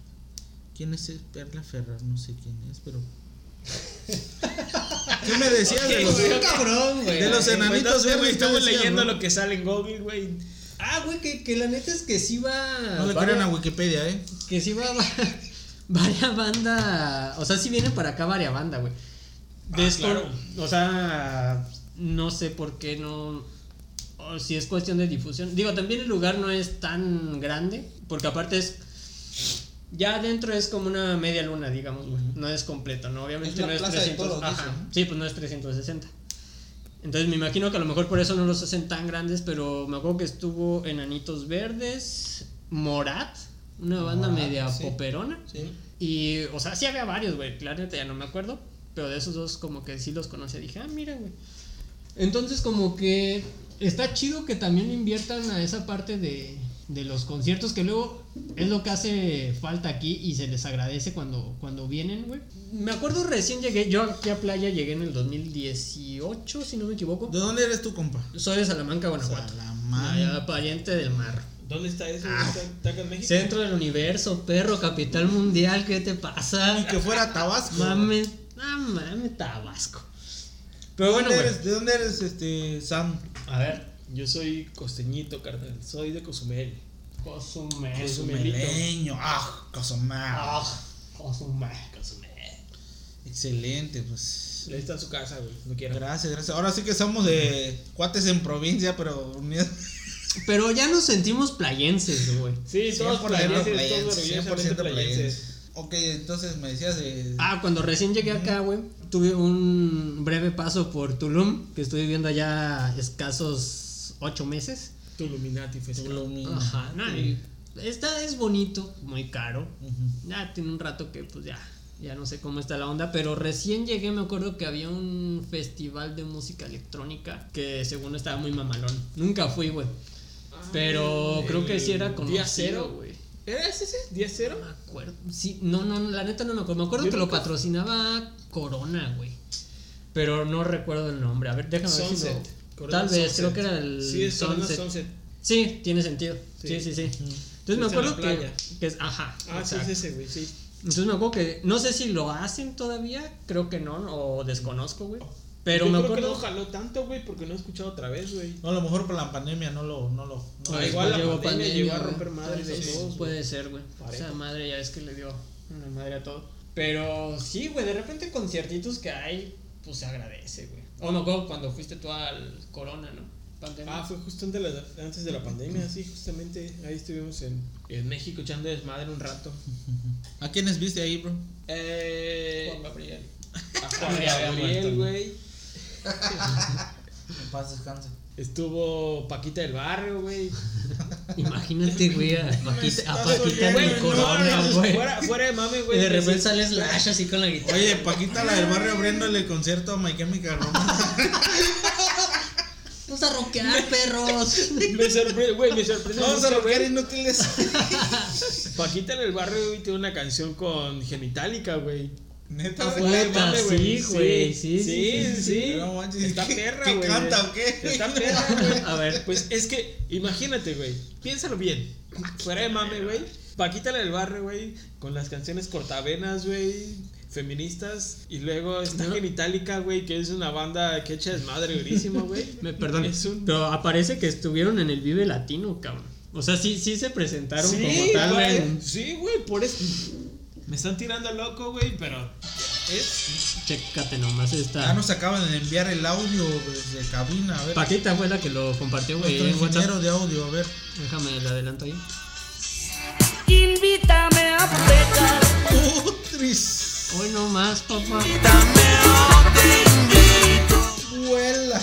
¿Quién es Perla Ferrar? No sé quién es, pero. ¿Qué me decías de los.? cabrón, güey. de los enanitos verdes estamos leyendo bro. lo que sale en Google, güey. Ah, güey, que, que la neta es que sí va. No le crean a Wikipedia, ¿eh? Que sí va. [laughs] Varia banda. O sea, sí viene para acá varia banda, güey. Ah, Descon- claro. O sea, no sé por qué no. O si es cuestión de difusión. Digo, también el lugar no es tan grande. Porque aparte es. Ya adentro es como una media luna, digamos, güey. No es completo, ¿no? Obviamente Es no es Plaza de 300. Toros, ajá. Sí, pues no es 360. Entonces me imagino que a lo mejor por eso no los hacen tan grandes, pero me acuerdo que estuvo Enanitos Verdes, Morat, una banda Morat, media sí. poperona. Sí. Y, o sea, sí había varios, güey, claramente ya no me acuerdo, pero de esos dos como que sí los conocía, dije, ah, mira, güey. Entonces como que está chido que también inviertan a esa parte de, de los conciertos, que luego es lo que hace falta aquí y se les agradece cuando, cuando vienen, güey. Me acuerdo recién llegué, yo aquí a Playa llegué en el 2018, si no me equivoco. ¿De dónde eres tú, compa? Soy de Salamanca, Guanajuato. Salamanca. Pariente del mar. ¿Dónde está eso? Ah. ¿Está, acá en México? Centro del universo, perro, capital mundial, ¿qué te pasa? Y que fuera Tabasco. Mames, no mames, Tabasco. Pero ¿De bueno, dónde güey. eres, ¿De dónde eres, este, Sam? A ver, Yo soy costeñito, carnal. Soy de Cozumel. Cozumel. Cozumeleño. Ah, Cozumel. Ah, Cozumel. Cozumel. Excelente, pues. Ahí está su casa, güey. No quiero. Gracias, gracias. Ahora sí que somos de cuates en provincia, pero unidos. [laughs] Pero ya nos sentimos playenses, güey. Sí, todos 100% playenses, playenses, todos orgullosamente 100% playenses. playenses. Ok, entonces me decías de. Ah, cuando recién llegué acá, güey, tuve un breve paso por Tulum, que estuve viviendo allá escasos ocho meses. Tuluminati Festival. Tulum. Ajá, no, y esta es bonito, muy caro. Ujú. Ya tiene un rato que pues ya, ya no sé cómo está la onda, pero recién llegué, me acuerdo que había un festival de música electrónica que según estaba muy mamalón. Nunca fui, güey. Pero Ah, creo que sí era conocido, Día cero, güey. ¿Era ese? ese? ¿Día cero? No me acuerdo. Sí, no, no, la neta no me acuerdo. Me acuerdo Yo que lo patrocinaba Corona, güey. Pero no recuerdo el nombre. A ver, déjame ver si lo... Tal vez, Sunset. creo que era el Sí, es Sunset. Sunset. Sí, tiene sentido. Sí, Sí. sí, sí. Entonces me en acuerdo que, que es... Ajá. Ah, sí, es ese, güey, sí. Entonces me acuerdo que no sé si lo hacen todavía, creo que no, o desconozco, güey. Pero Yo me creo que acuerdo. no jaló tanto, güey, porque no he escuchado otra vez, güey. No, a lo mejor por la pandemia no lo. No lo no Ah, igual la llegó pandemia llegó a romper madres a Entonces, todos, Puede ser, güey. Parejo. Esa madre ya es que le dio una madre a todo. Pero sí, güey, de repente conciertitos que hay, pues se agradece, güey. O me acuerdo cuando fuiste tú al Corona, ¿no? Pandemia. Ah, fue justo antes de la, antes de la pandemia, sí, justamente. Ahí estuvimos en, en México echando desmadre un rato. ¿A quiénes viste ahí, bro? Eh, Juan Gabriel. a Juan Ya había Gabriel, güey. En paz descanse. Estuvo Paquita del Barrio, güey. [laughs] Imagínate, güey, a Paquita, a Paquita en el Corona, güey. Fuera, fuera de mame, Y güey. de repente sí. sale Slash así con la guitarra. Oye, Paquita, la del barrio abriéndole el concierto a My Chemical. [laughs] Vamos a rockear, perros. [laughs] Me sorprende, güey, me sorprende. Vamos a rockear inútiles. [laughs] Paquita en el barrio, güey, tiene una canción con Genitalica, güey. Neta, Puta, sí, güey, sí, sí, sí, sí, sí. No manches, Está ¿qué- perra, qué güey. canta o qué? Está [laughs] perra, güey. A ver. Pues es que, imagínate, güey. Piénsalo bien. Fuera de mame, güey. Paquita la del barrio, güey. Con las canciones cortavenas, güey. Feministas. Y luego está No. Genitalica, güey. Que es una banda que echa desmadre durísimo, güey. [laughs] Me perdón. Un. Pero aparece que estuvieron en el Vive Latino, cabrón. O sea, sí, sí se presentaron Sí, como tal güey. en. Sí, güey. Por eso. Me están tirando loco, güey. Pero. Es. Chécate nomás Ya esta. nos acaban de enviar el audio desde cabina. A ver. Paquita fue la que lo compartió, güey, WhatsApp. ingeniero de audio, a ver. Déjame le adelanto ahí. Invítame a pecar, Putris. Hoy no más, papá. invítame a te invito. Vuela.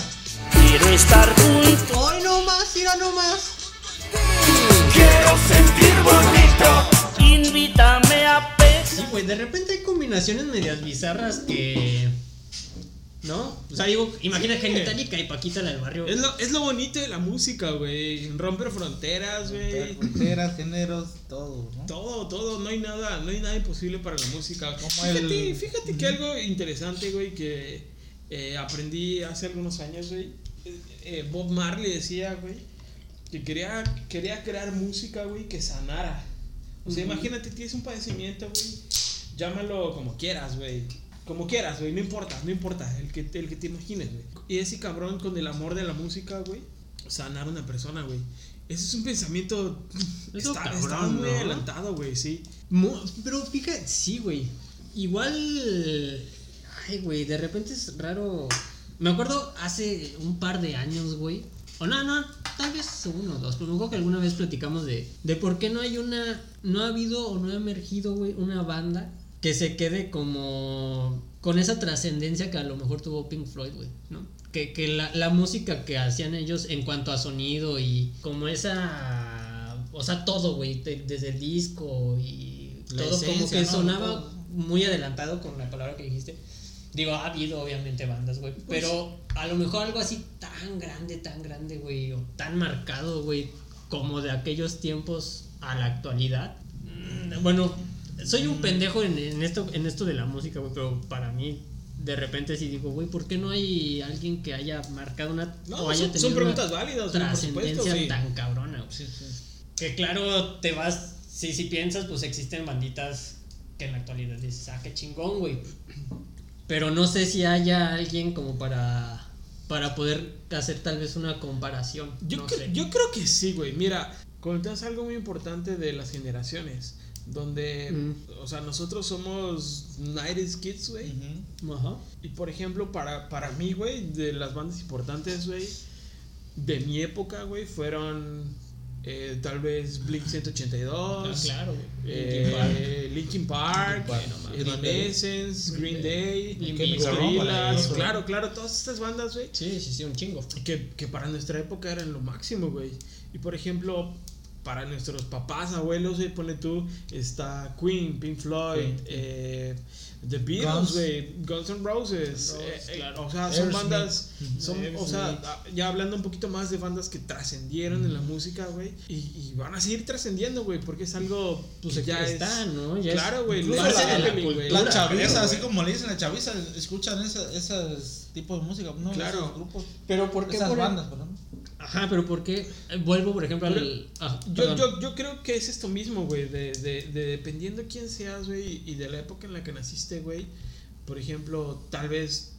Quiero estar junto, Hoy no más, mira no más. quiero sentir bonito. Invítame a pecar. Sí, güey, de repente hay combinaciones medias bizarras que. ¿No? O sea, digo, imagina Genitalica y Paquita la del barrio. Es lo, es lo bonito de la música, güey. Romper fronteras, güey. Fronteras, géneros, todo, ¿no? Todo, todo, no hay nada, no hay nada imposible para la música. Como fíjate, el- fíjate que algo interesante, güey, que eh, aprendí hace algunos años, güey. Eh, eh, Bob Marley decía, güey, que quería, quería crear música, güey, que sanara. O sea, imagínate, tienes un padecimiento, güey. Llámalo como quieras, güey. Como quieras, güey, no importa, no importa, el que, el que te imagines, güey. Y ese cabrón con el amor de la música, güey, sanar a una persona, güey. Ese es un pensamiento... Eso está, cabrón, está muy ¿no? adelantado, güey, sí. Pero fíjate, sí, güey. Igual. Ay, güey, de repente es raro. Me acuerdo hace un par de años, güey. O no, no, tal vez uno o dos. Pero me acuerdo que alguna vez platicamos de, de por qué no hay una. No ha habido o no ha emergido, güey, una banda que se quede como. Con esa trascendencia que a lo mejor tuvo Pink Floyd, güey, ¿no? Que, que la, la música que hacían ellos en cuanto a sonido y como esa. O sea, todo, güey, de- desde el disco y La todo como que ¿no? sonaba muy adelantado con la palabra que dijiste. Digo, ha habido obviamente bandas, güey. Pues pero a lo mejor algo así tan grande, tan grande, güey. O tan marcado, güey. Como de aquellos tiempos a la actualidad. Mm, Bueno, soy un pendejo en, en esto, en esto de la música, güey. Pero para mí, de repente sí digo, güey, ¿por qué no hay alguien que haya marcado una. No, o haya son, tenido son preguntas una válidas, trascendencia sí. tan cabrona, güey? Sí, sí. Que claro, te vas, si, si piensas, pues existen banditas que en la actualidad dices, ah, qué chingón, güey. Pero no sé si haya alguien como para, para poder hacer tal vez una comparación. Yo, no sé. yo creo que sí, güey. Mira, comentas algo muy importante de las generaciones. Donde, Mm. o sea, nosotros somos 90s kids, güey. Ajá. Y por ejemplo, para, para mí, güey, de las bandas importantes, güey, de mi época, güey, fueron eh, tal vez Blink 182. Ah, claro, eh, Linkin Park. Evanescence, Green Day, Limp Bizkit. Gorillaz, claro, claro, todas estas bandas, güey, Sí, sí, sí, un chingo. que, que para nuestra época eran lo máximo, güey. Y por ejemplo, para nuestros papás, abuelos, güey, pone tú, está Queen, Pink Floyd, Queen, eh, The Beatles, Guns. güey, Guns N' Roses, eh, eh, claro. o sea, son bandas, son, o sea, ah, ya hablando un poquito más de bandas que trascendieron en la música, güey, y, y van a seguir trascendiendo, güey, porque es algo, Pues que ya está, es, ¿no? Ya claro, güey, la- la chaviza, así como le dicen la chaviza, escuchan esa, esos tipos de música, ¿no? Claro. Esos grupos, Pero ¿por qué esas por- bandas, perdón. Ajá, pero ¿por qué? Eh, Vuelvo, por ejemplo, Pero al. ah, Yo, yo, yo creo que es esto mismo, güey, de, de, de dependiendo quién seas, güey, y de la época en la que naciste, güey. Por ejemplo, tal vez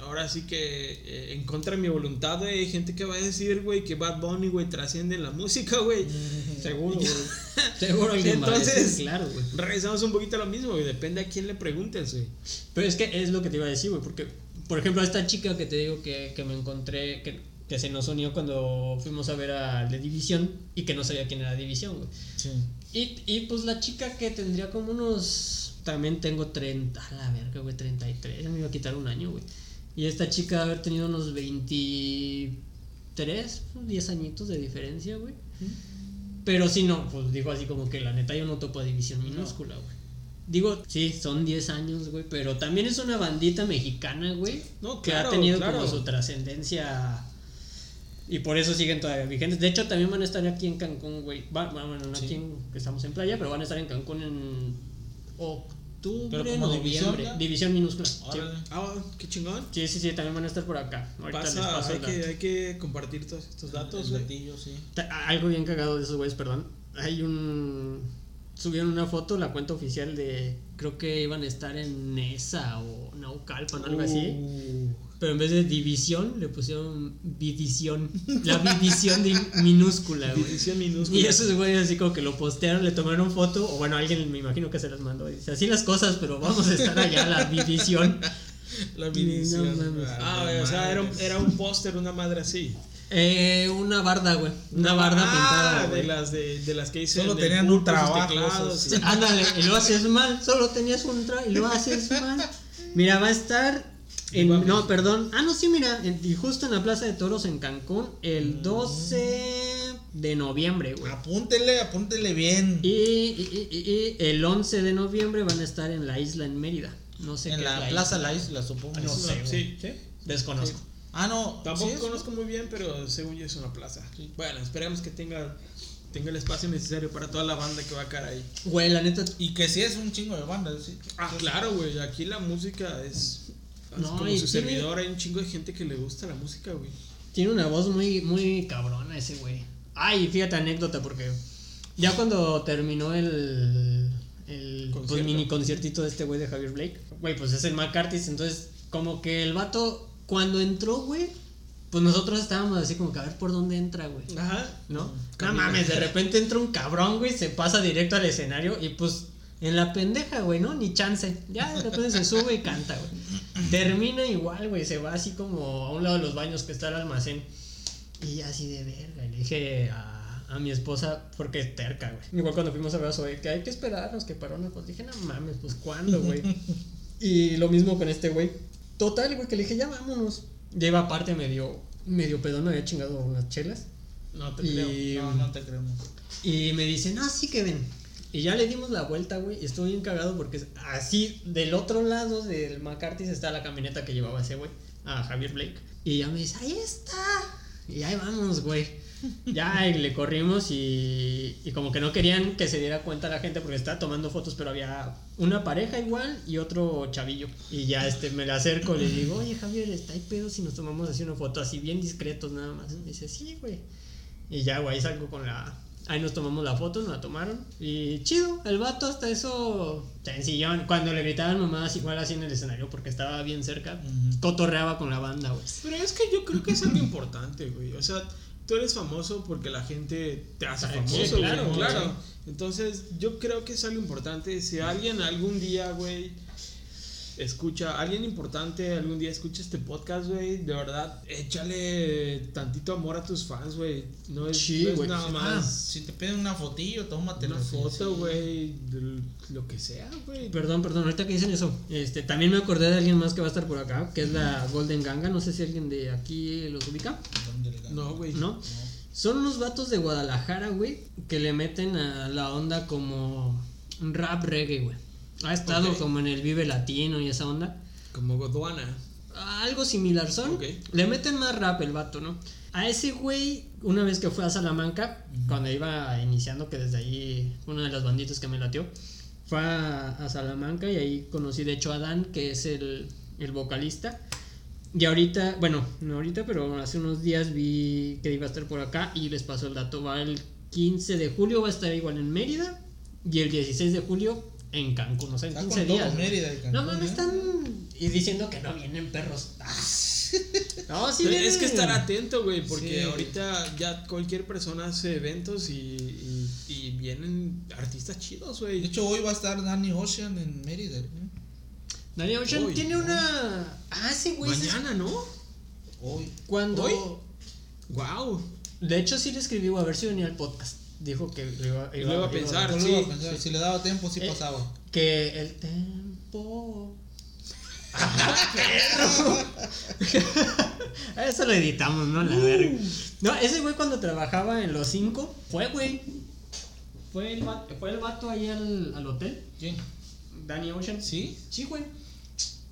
ahora sí que eh, en contra de mi voluntad, güey, hay gente que va a decir, güey, que Bad Bunny, güey, trasciende en la música, güey. [laughs] Seguro, güey. [laughs] Seguro a Entonces, claro, güey. Regresamos un poquito a lo mismo, güey, depende a quién le preguntes, güey. Pero es que es lo que te iba a decir, güey, porque, por ejemplo, esta chica que te digo que, que me encontré, que, que se nos unió cuando fuimos a ver a The División y que no sabía quién era División, güey. Sí. Y, y pues la chica que tendría como unos. También tengo 30. A la verga, güey, 33. Ya me iba a quitar un año, güey. Y esta chica haber tenido unos 23, 10 añitos de diferencia, güey. Pero si no, pues digo así como que la neta yo no topo a división minúscula, güey. Digo, sí, son 10 años, güey, pero también es una bandita mexicana, güey. No, que claro, ha tenido claro. como su trascendencia. Y por eso siguen todavía vigentes. De hecho, también van a estar aquí en Cancún, güey. Bueno, no Sí. aquí en, que estamos en playa, pero van a estar en Cancún en octubre, Pero como división, noviembre. ¿ya? División minúscula. Sí. Ah, qué chingón. Sí, sí, sí, también van a estar por acá. Ahorita les Pasa, paso hay que, hay que compartir todos estos datos, El güey. gatillo, sí. Algo bien cagado de esos güeyes, perdón. Hay un. Subieron una foto, la cuenta oficial de. Creo que iban a estar en Nesa o Naucalpan, algo así. Uh, Pero en vez de división, le pusieron vidición. La vidición de minúscula, güey. Edición minúscula. Y esos güeyes así como que lo postearon, le tomaron foto, o bueno, alguien me imagino que se las mandó. y Dice, así las cosas, pero vamos a estar allá, la vidición. La No mames. Ah, güey, o sea, era un, era un póster, una madre así. Eh, una barda, güey. Una barda ah, pintada, de las de, de las que dicen Solo de tenían un trabajo, teclados, [laughs] sí. Ándale, y lo haces mal, solo tenías un tra y lo haces [laughs] mal. Mira, va a estar en, Vamos. no, perdón. Ah, no, sí, mira, en- y justo en la Plaza de Toros en Cancún el 12 de noviembre, güey. Apúntele, apúntele bien. Y, y- y- y el 11 de noviembre van a estar en la isla en Mérida. No sé en qué la es Plaza isla. La Isla, supongo. No sé, Sí. güey. Desconozco. Ah, no. Tampoco sí conozco muy bien, pero según yo es una plaza. Bueno, esperemos que tenga, tenga el espacio necesario para toda la banda que va a caer ahí. Güey, la neta. Y que sí es un chingo de bandas, sí. Ah, claro, güey. Aquí la música es. No, como su tiene- servidor, hay un chingo de gente que le gusta la música, güey. Tiene una voz muy, muy cabrona ese güey. Ay, fíjate anécdota porque ya cuando terminó el, el pues, mini conciertito de este güey de Javier Blake, güey, pues es el McCarthy, entonces como que el vato cuando entró, güey, pues nosotros estábamos así como que a ver por dónde entra, güey. Ajá. ¿No? No mames, de repente entra un cabrón, güey, se pasa directo al escenario y pues en la pendeja, güey, ¿no? Ni chance. Ya de repente se sube y canta, güey. Termina igual, güey, se va así como a un lado de los baños que está el almacén. Y ya así de verga. y Le dije a, a mi esposa, porque es terca, güey. Igual cuando fuimos a ver a Zoe, que hay que esperarnos que una. Pues dije, no mames, pues cuándo, güey. [laughs] y lo mismo con este güey. Total, güey, que le dije, ya vámonos. Lleva aparte medio, medio pedón, me había chingado unas chelas. No te Y- creo. No, no te creemos. Y me dice, no, sí que ven. Y ya le dimos la vuelta, güey. Y estoy bien cagado porque así del otro lado del McCarthy está la camioneta que llevaba ese güey, a Javier Blake. Y ya me dice, ahí está. Y ahí vamos, güey. Ya le corrimos y, y como que no querían que se diera cuenta la gente porque estaba tomando fotos, pero había una pareja igual y otro chavillo. Y ya este me le acerco y le digo, oye Javier, está ahí pedo si nos tomamos así una foto así bien discretos nada más. Y me dice, sí, güey. Y ya, güey, salgo con la. Ahí nos tomamos la foto, nos la tomaron. Y chido, el vato hasta eso sencillón. Cuando le gritaban mamadas igual así en el escenario porque estaba bien cerca, Ujú. cotorreaba con la banda, güey. Pero es que yo creo que es algo importante, güey. O sea, tú eres famoso porque la gente te hace Ah, famoso, sí, güey. claro, claro. Entonces, yo creo que es algo importante. Si alguien algún día, güey, escucha, alguien importante algún día escucha este podcast, güey, de verdad, échale tantito amor a tus fans, güey. No es, Sí, no es nada Ah, más si te piden una fotillo, tómatela. una foto, güey, lo que sea, güey. Perdón, perdón, ahorita que dicen eso, este, también me acordé de alguien más que va a estar por acá, que es la Golden Ganga, no sé si alguien de aquí los ubica, ¿Dónde le No, güey. ¿no? Son unos vatos de Guadalajara, güey, que le meten a la onda como rap reggae, güey. Ha estado Ok. como en el Vive Latino y esa onda. Como Godwana. Algo similar son. Ok. Le meten más rap el vato, ¿no? A ese güey, una vez que fue a Salamanca, cuando iba iniciando, que desde ahí, una de las banditas que me latió, fue a, a Salamanca y ahí conocí de hecho a Dan, que es el, el vocalista. Y ahorita, bueno, no ahorita, pero hace unos días vi que iba a estar por acá y les pasó el dato. Va el 15 de julio, va a estar igual en Mérida y el 16 de julio en Cancún, o sea, en Está 15 con todo días. y Cancún, No mames, ¿eh? están. y diciendo que no vienen perros. [laughs] Ah. No, sí Pero vienen. es que estar atento, güey, porque Sí. ahorita ya cualquier persona hace eventos y, y, y vienen artistas chidos, De güey. hecho, hoy va a estar Danny Ocean en Mérida. ¿eh? Daniel Ocean Hoy, tiene hoy. una. Ah, sí, güey. Mañana, ¿no? Hoy. Cuando. ¿Hoy? Wow. De hecho, sí le escribí a ver si venía al podcast. Dijo que lo iba, iba a pensar. Sí, iba a pensar, sí. Si le daba tiempo, sí Eh, pasaba. Que el tiempo. [laughs] Ah, perro. [laughs] Eso lo editamos, ¿no? La verga. No, ese güey cuando trabajaba en los 5, fue, güey. Fue el vato, fue el vato ahí al, al hotel. ¿Quién? Danny Ocean. ¿Sí? Sí, güey.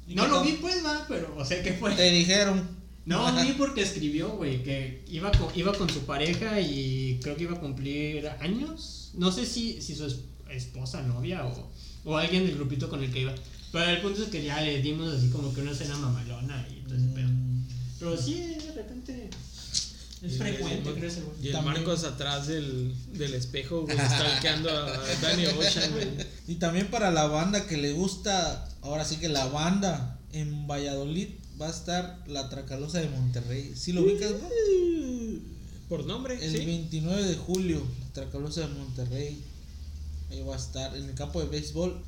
¿Y No lo vi, pues, va, pero, o sea, que fue. Te dijeron. No, vi porque escribió, güey, que iba con, iba con su pareja y creo que iba a cumplir años. No sé si, si su es- esposa, novia o, o alguien del grupito con el que iba. Pero el punto es que ya le dimos así como que una cena mamalona y todo ese pedo. Mm, Pero sí, de repente es Y frecuente, el- güey. Y el También. Marcos atrás del, del espejo, güey, stalkeando a Danny Ocean, güey. Y también para la banda que le gusta, ahora sí que la banda en Valladolid va a estar la Tracalosa de Monterrey. ¿Sí lo ubicas, bro? Por nombre, El sí. 29 de julio, Tracalosa de Monterrey. Ahí va a estar en el campo de béisbol.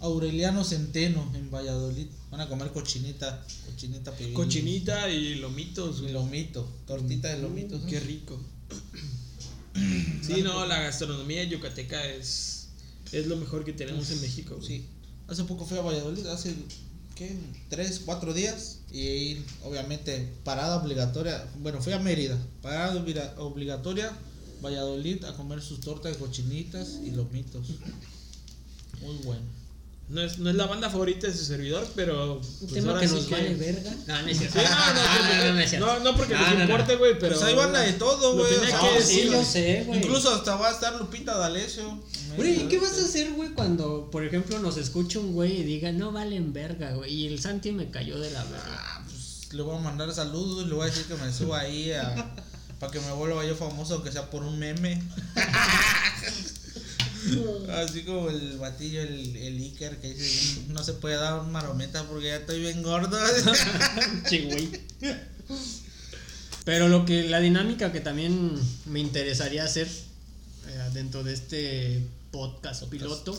Aureliano Centeno en Valladolid. Van a comer cochinita, cochinita pibil. Cochinita y lomitos, Y güey. lomito, tortita de lomitos. ¿no? Qué rico. Sí, no, la gastronomía yucateca es, es lo mejor que tenemos en México. güey. Sí. Hace poco fui a Valladolid, hace, ¿qué? Tres, cuatro días. Y obviamente, parada obligatoria. Bueno, fui a Mérida. Parada obli- obligatoria, Valladolid, a comer sus tortas cochinitas y lomitos. Muy bueno. No es, no es la banda favorita de su servidor, pero. Un pues tema que nos vale verga. No, no es cierto. Sí, no, no, porque, no, es cierto. no, no porque No, nos no, no. importe, güey, pero. pues ahí van la de todo, güey. tenía que sí, yo sé, güey. Incluso hasta va a estar Lupita D'Alessio. Güey, ¿y qué vas a hacer, güey, cuando, por ejemplo, nos escucha un güey y diga, no valen verga, güey? Y el Santi me cayó de la verga. Ah, pues le voy a mandar saludos y le voy a decir que me suba ahí a, para que me vuelva yo famoso, aunque sea por un meme. [laughs] Así como el batillo, el, el Iker, que dice, no se puede dar un marometa porque ya estoy bien gordo. [laughs] Che, güey. Pero lo que, la dinámica que también me interesaría hacer eh, dentro de este podcast piloto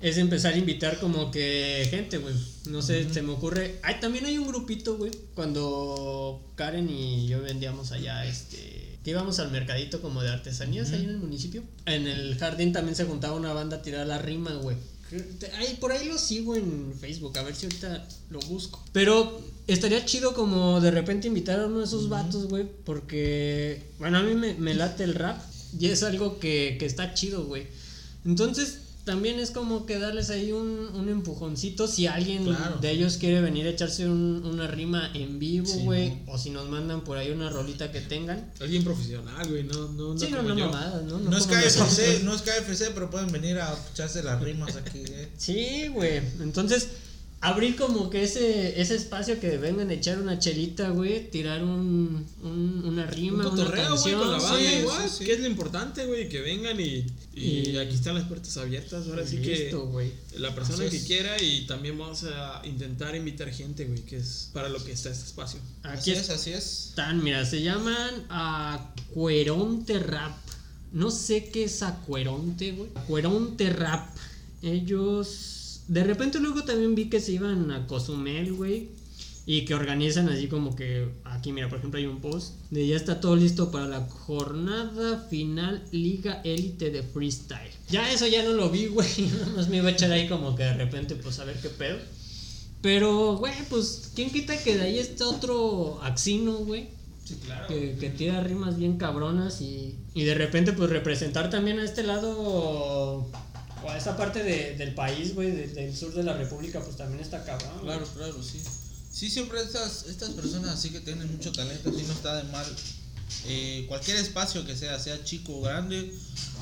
es empezar a invitar como que gente, güey. No sé, se me ocurre. Ay, también hay un grupito, güey. Cuando Karen y yo vendíamos allá, este. Que íbamos al mercadito como de artesanías ahí en el municipio. En el jardín también se juntaba una banda a tirar la rima, güey. Ay, por ahí lo sigo en Facebook, a ver si ahorita lo busco. Pero estaría chido como de repente invitar a uno de esos vatos, güey. Porque, bueno, a mí me, me late el rap y es algo que, que está chido, güey. Entonces, también es como que darles ahí un, un empujoncito si alguien Claro. de ellos quiere venir a echarse un- una rima en vivo, Sí, güey. O si nos mandan por ahí una rolita que tengan. Alguien profesional, güey, no, no, no. sí, no, no mamadas, ¿no? No es. KFC, no es KFC, pero pueden venir a echarse las rimas aquí. eh. Sí, güey. Entonces, abrir como que ese, ese espacio que vengan a echar una chelita, güey, tirar un, un- una Un rima, una cotorreo, güey, canción. con la banda sí, igual, sí, sí. que es lo importante, güey, que vengan y, y, Y- aquí están las puertas abiertas. Ahora sí que Listo, güey. la persona Así que es. quiera y también vamos a intentar invitar gente, güey, que es para lo que está este espacio. Aquí Así es, así es. están, mira, se llaman Acueronte Rap. No sé qué es Acueronte, güey. Acueronte Rap. Ellos. De repente luego también vi que se iban a Cozumel, güey. Y que organizan así como que. Aquí, mira, por ejemplo, hay un post. De ya está todo listo para la jornada final Liga Élite de Freestyle. Ya eso ya no lo vi, güey. [laughs] Nada más me iba a echar ahí como que de repente, pues a ver qué pedo. Pero, güey, pues, ¿quién quita que de ahí está otro Axino, güey? Sí, claro. Que, que tira rimas bien cabronas y, y de repente, pues, representar también a este lado a esa parte de- del país, güey, de- del sur de la República, pues también está cabrón. Claro, claro, sí. Sí, siempre estas, estas personas así que tienen mucho talento, sí no está de mal. Eh, cualquier espacio que sea, sea chico o grande,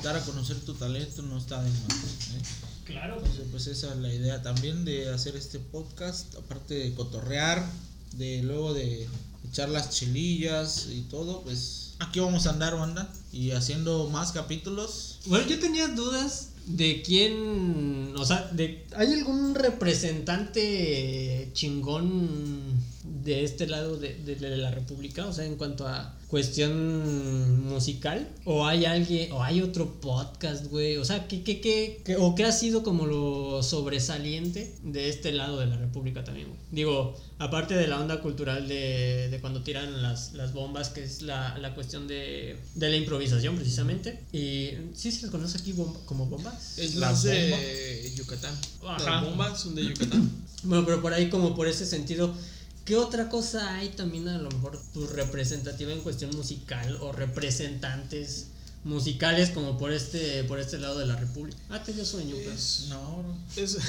dar a conocer tu talento no está de mal. ¿eh? Claro. Entonces, pues esa es la idea también de hacer este podcast, aparte de cotorrear, de luego de echar las chilillas y todo, pues aquí vamos a andar, banda. Y haciendo más capítulos. Bueno, yo tenía dudas de quién, o sea, de ¿hay algún representante chingón de este lado de, de- de la República? O sea, en cuanto a cuestión musical, o hay alguien, o hay otro podcast, güey, o sea, ¿qué, qué, qué, qué- o qué ha sido como lo sobresaliente de este lado de la República también, güey? Digo, aparte de la onda cultural de, de cuando tiran las, las bombas, que es la, la cuestión de, de la improvisación precisamente. Y sí se les conoce aquí bomba- como bombas. Es La más de Yucatán. Ajá. Las bombas son de Yucatán. Bueno, pero por ahí como por ese sentido, ¿qué otra cosa hay también a lo mejor pues, representativa en cuestión musical o representantes musicales como por este por este lado de la República? Ah, te dio sueño. Es- No, no. Es, [laughs]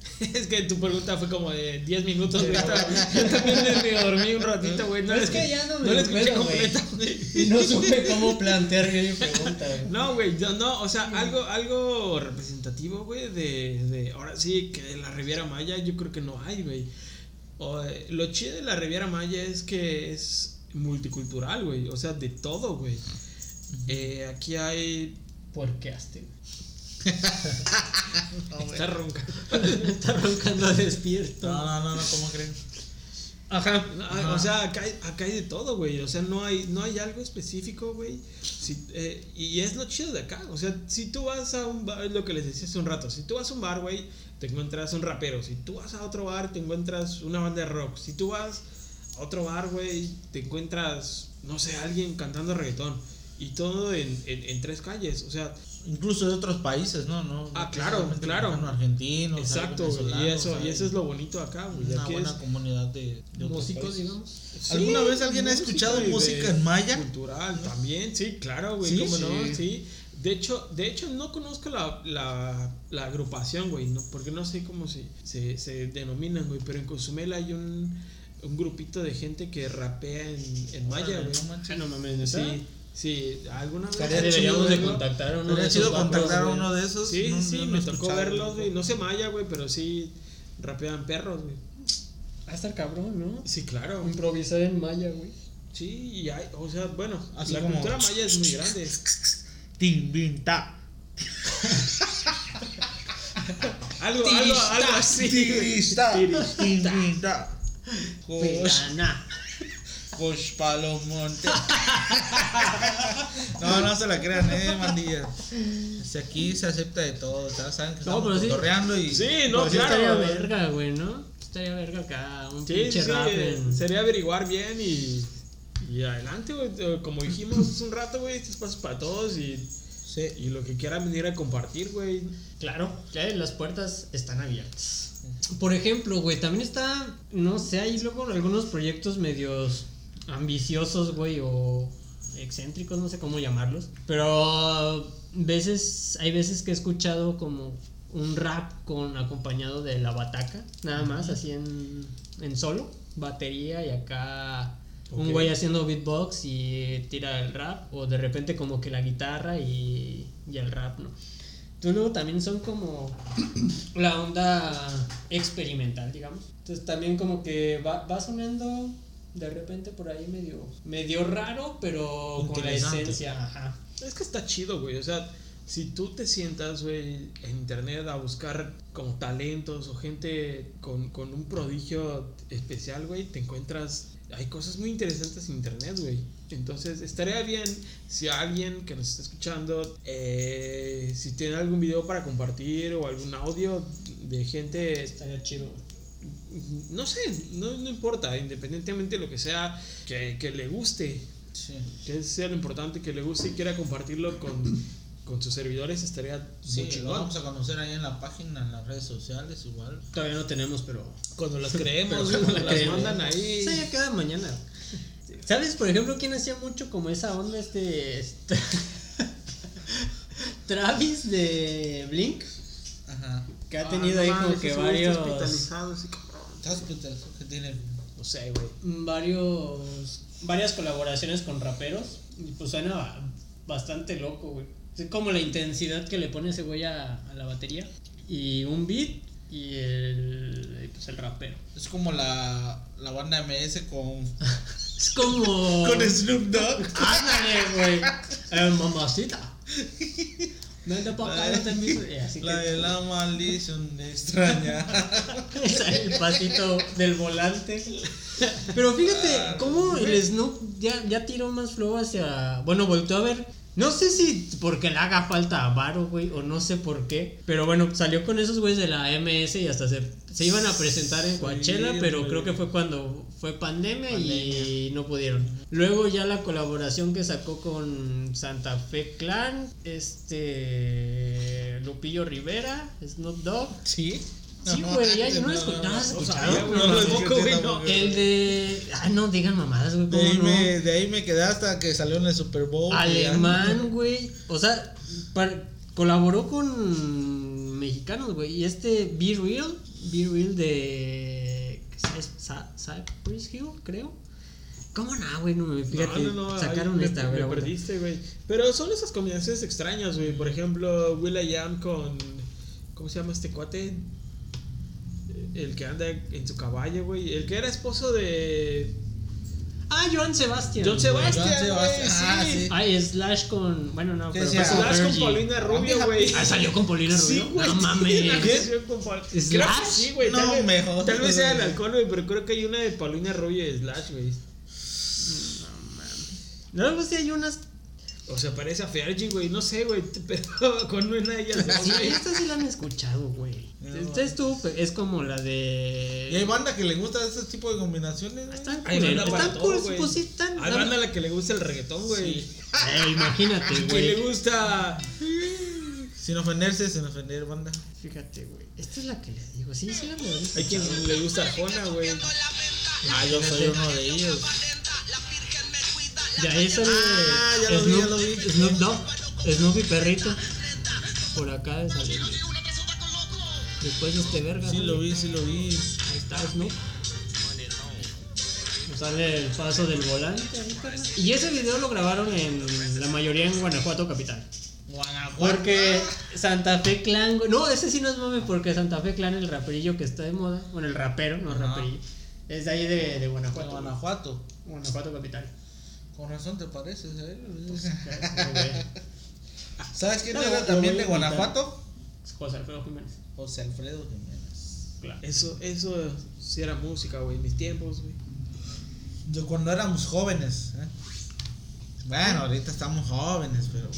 [laughs] es que tu pregunta fue como de 10 minutos, güey. [laughs] Yo también me dormí un ratito, güey. No es que ya no no me la escuché güey. completa, güey. Y no supe cómo plantear mi pregunta, güey. No, güey, yo no, o sea, algo, algo representativo, güey, de, de, ahora sí, que de la Riviera Maya, yo creo que no hay, güey. Eh, lo chido de la Riviera Maya es que es multicultural, güey, o sea, de todo, güey. Eh, aquí hay... Puerqueaste, güey. [laughs] Está ronca. [laughs] Está roncando despierto. No, no, no, no, ¿cómo creen? Ajá. No, O sea, acá hay, acá hay de todo, güey. O sea, no hay, no hay algo específico, güey. Si- eh, y es lo chido de acá. O sea, si tú vas a un bar, es lo que les decía hace un rato. Si tú vas a un bar, güey, te encuentras un rapero. Si tú vas a otro bar, te encuentras una banda de rock. Si tú vas a otro bar, güey, te encuentras, no sé, alguien cantando reggaetón. Y todo en, en, en tres calles. O sea, Incluso de otros países, ¿no? no Ah, claro, claro. argentinos. exacto, hay güey. Y eso, y eso es lo bonito acá, güey. Una buena es- comunidad de, Músicos, digamos. ¿Alguna vez alguien ha escuchado música en maya? Cultural, también, sí, claro, güey, Sí, cómo sí. no, sí. De hecho, de hecho no conozco la, la, la agrupación, güey, no, porque no sé cómo se, se, se denominan, güey, pero en Cozumel hay un, un grupito de gente que rapea en, en maya, güey. Ah, no mames. Sí, sí, alguna vez. Deberíamos de verlo. contactar a uno de esos contactar a uno de esos. Sí, no- sí, no- no me tocó verlos, güey. No sé maya, güey, pero sí rapean perros, güey. Va a estar cabrón, ¿no? Sí, claro. Improvisar en maya, güey. Sí, y hay, o sea, bueno, Así la como- cultura maya es muy grande. Tin, bin, ta. [laughs] Algo, algo, algo así. Tirista. Tirista. Vegana. cosh palomonte. No, no se la crean, eh, mandilla. Si aquí se acepta de todo, ¿sabes? saben que No, estamos sí. y Sí, no, Pues sí claro. estaría verga, güey, ¿no? Estaría verga acá, un Sí, pinche sí, rap en... sería averiguar bien y, y adelante, güey. Eh, Como dijimos hace un rato, güey, estos pasos para todos y, Sí. y lo que quieran venir a compartir, güey. Claro, ya las puertas están abiertas. Por ejemplo, güey, también está, no sé, hay luego algunos proyectos medios ambiciosos, güey, o excéntricos, no sé cómo llamarlos. Pero veces, hay veces que he escuchado como un rap con acompañado de la bataca, nada más, así en, en solo, batería y acá un Ok. güey haciendo beatbox y tira el rap, o de repente como que la guitarra y, y el rap, ¿no? Entonces luego también son como [clears throat] la onda experimental, digamos. Entonces también como que va, va sonando de repente por ahí medio, medio raro, pero con la esencia, ajá. Es que está chido, güey. O sea, si tú te sientas, güey, en internet a buscar como talentos o gente con, con un prodigio especial, güey, te encuentras. Hay cosas muy interesantes en internet, güey. Entonces, estaría bien si alguien que nos está escuchando, eh, si tiene algún video para compartir o algún audio de gente Estaría chido. no sé, no, no importa, independientemente de lo que sea, que, que le guste, Sí. que sea lo importante, que le guste y quiera compartirlo con, con sus servidores, estaría Sí, muy lo vamos a conocer ahí en la página, en las redes sociales, igual. Todavía no tenemos, pero... Cuando las [laughs] creemos, Pero cuando la las creemos. mandan ahí. Esa ya queda mañana. ¿Sabes, por ejemplo, quién hacía mucho como esa onda? Este... este- [laughs] Travis de Blink. Ajá. Que ha Ah, tenido ahí como que varios... está hospitalizado. ¿Sabes qué tal- que tiene? No sé, güey. varios varias colaboraciones con raperos y pues suena ba- bastante loco, güey. Es como la intensidad que le pone ese güey a, a la batería y un beat y el pues el rapero. Es como la, la banda MS con [laughs] Es como. Con Snoop Dogg. Ándale, güey. Eh, mamacita. Vente pa' acá, no te invito. Así La de la [laughs] maldición extraña. Es el pasito del volante. Pero fíjate cómo el Snoop ya, ya tiró más flow hacia. Bueno, volteó a ver. No sé si porque le haga falta a Varo, güey, o no sé por qué. Pero bueno, salió con esos güeyes de la MS y hasta se, se iban a presentar en Coachella, pero creo que fue cuando fue pandemia, y no pudieron. Luego ya la colaboración que sacó con Santa Fe Clan, este. Lupillo Rivera, Snoop Dogg. ¿Sí? Sí, güey, ya yo no lo escuché. ¿No lo no sabía, güey, No. El de. Ah, no digan mamadas, güey. De ¿Cómo ahí, no? me, de ahí me quedé hasta que salió en el Super Bowl. Alemán, güey. O sea, colaboró con mexicanos, güey. Y este Be Real, Be Real de. ¿Es Sa- Cypress Hill, creo? ¿Cómo no, güey? No me fíjate. No, no, no, sacaron esta, güey. me perdiste, güey. Pero son esas combinaciones extrañas, güey. Por ejemplo, Will.i.am con. ¿Cómo se llama este cuate? El que anda en su caballo, güey. El que era esposo de. Ah, Joan Sebastián. John. Sebastián, John. Sebastián, ah, sí. sí. Ay, Slash con. Bueno, no, ¿Qué pero con Slash con. Paulina Rubio, Ah, güey. Ah, salió con Paulina Rubio. Sí, güey. No mames. que ¿Slash? sí, güey. No, tal, vez- mejor. tal vez sea el alcohol, güey, pero creo que hay una de Paulina Rubio y Slash, güey. Luego sí hay unas. O sea, parece a Fergie, güey. No sé, güey. [laughs] Pero con una de ellas Sí, güey. esta sí la han escuchado, güey. No. Esta estuvo, es como la de. Y hay banda que le gusta ese tipo de combinaciones. güey. Están Hay banda para están todo, cool, güey. pues sí están. Hay banda a la que le gusta el reggaetón, güey. Eh, imagínate, [laughs] Que le güey. gusta. Sin ofenderse, sin ofender, banda. Fíjate, güey. Esta es la que le digo. Sí, sí, la me había Hay quien le gusta Arjona, güey. Ah, yo soy uno de ellos. De ahí sale. Ah, ya lo vi, ya lo vi. Snoop Dogg. Snoopy Perrito. Por acá de salir. Después este verga. Sí ¿no? lo vi, sí lo vi. Ahí está Snoop. Sale el paso del volante. Y ese video lo grabaron en la mayoría en Guanajuato capital. Guanajuato. Porque Santa Fe Clan, güey- no, ese sí no es mame porque Santa Fe Clan, el raperillo que está de moda, bueno, el rapero, no Ajá. raperillo, es de ahí de, de Guanajuato. Guanajuato. güey. Guanajuato capital. Con razón te pareces güey. [laughs] ¿Sabes quién No, era también de. Guanajuato? José Alfredo Jiménez. José Alfredo Jiménez. Claro. Eso, eso sí era música, güey. Mis tiempos, güey. De cuando éramos jóvenes. ¿eh? Bueno, ahorita estamos jóvenes, pero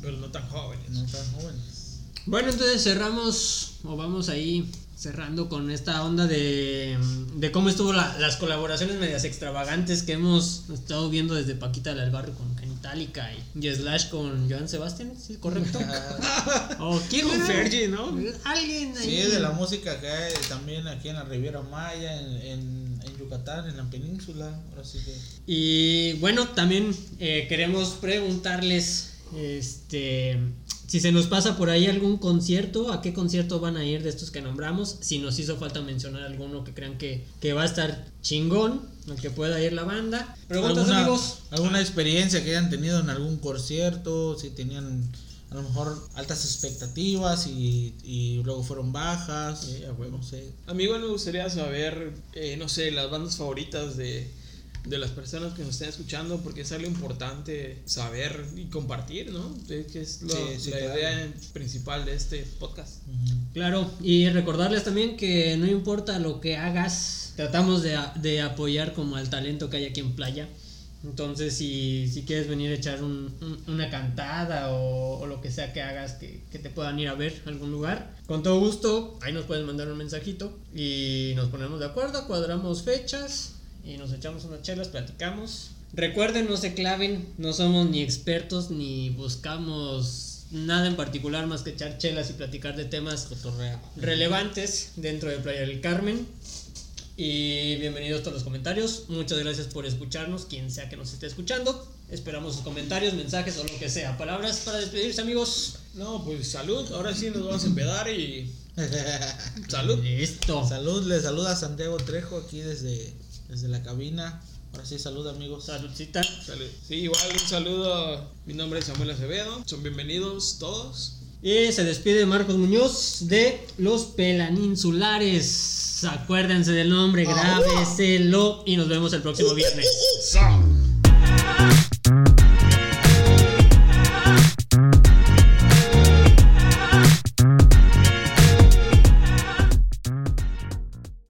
Pero no tan jóvenes. no tan jóvenes. Bueno, entonces cerramos, o vamos ahí cerrando con esta onda de, de cómo estuvo la- las colaboraciones medias extravagantes que hemos estado viendo desde Paquita del Barrio con Genitalica y, y Slash con Joan Sebastián, ¿sí? ¿Correcto? [laughs] ¿O quién Con era? Fergie, ¿no? Alguien ahí. Sí, de la música que hay también aquí en la Riviera Maya, en, en, en Yucatán, en la península. Ahora sí que. Y bueno, también eh, queremos preguntarles este si se nos pasa por ahí algún concierto, a qué concierto van a ir de estos que nombramos, si nos hizo falta mencionar alguno que crean que, que va a estar chingón, al que pueda ir la banda. Preguntas ¿Alguna, amigos. alguna experiencia que hayan tenido en algún concierto, si tenían a lo mejor altas expectativas y, y luego fueron bajas, Sí, a huevo. no sé. A mí igual me gustaría saber, eh, no sé, las bandas favoritas de, de las personas que nos estén escuchando, porque es algo importante saber y compartir, ¿no? Es que es lo- Sí, sí, la claro. idea principal de este podcast. Claro, y recordarles también que no importa lo que hagas, tratamos de, de apoyar como al talento que hay aquí en Playa. Entonces, si, si quieres venir a echar un- un- una cantada o, o lo que sea que hagas que, que te puedan ir a ver a algún lugar, con todo gusto, ahí nos puedes mandar un mensajito y nos ponemos de acuerdo, cuadramos fechas y nos echamos unas chelas, platicamos. Recuerden, no se claven, no somos ni expertos ni buscamos nada en particular más que echar chelas y platicar de temas relevantes dentro de Playa del Carmen. Y bienvenidos a todos los comentarios. Muchas gracias por escucharnos, quien sea que nos esté escuchando. Esperamos sus comentarios, mensajes o lo que sea. Palabras para despedirse, amigos. No, pues salud, ahora sí nos vamos a empedar y [laughs] salud. Listo. Salud, le saluda Santiago Trejo aquí desde, desde la cabina. Ahora sí, salud amigos. Saludcita. Salud. Sí, igual un saludo. Mi nombre es Samuel Acevedo. Son bienvenidos todos. Y se despide Marcos Muñoz de Los Pelaninsulares. Acuérdense del nombre, grábeselo y nos vemos el próximo viernes. Son.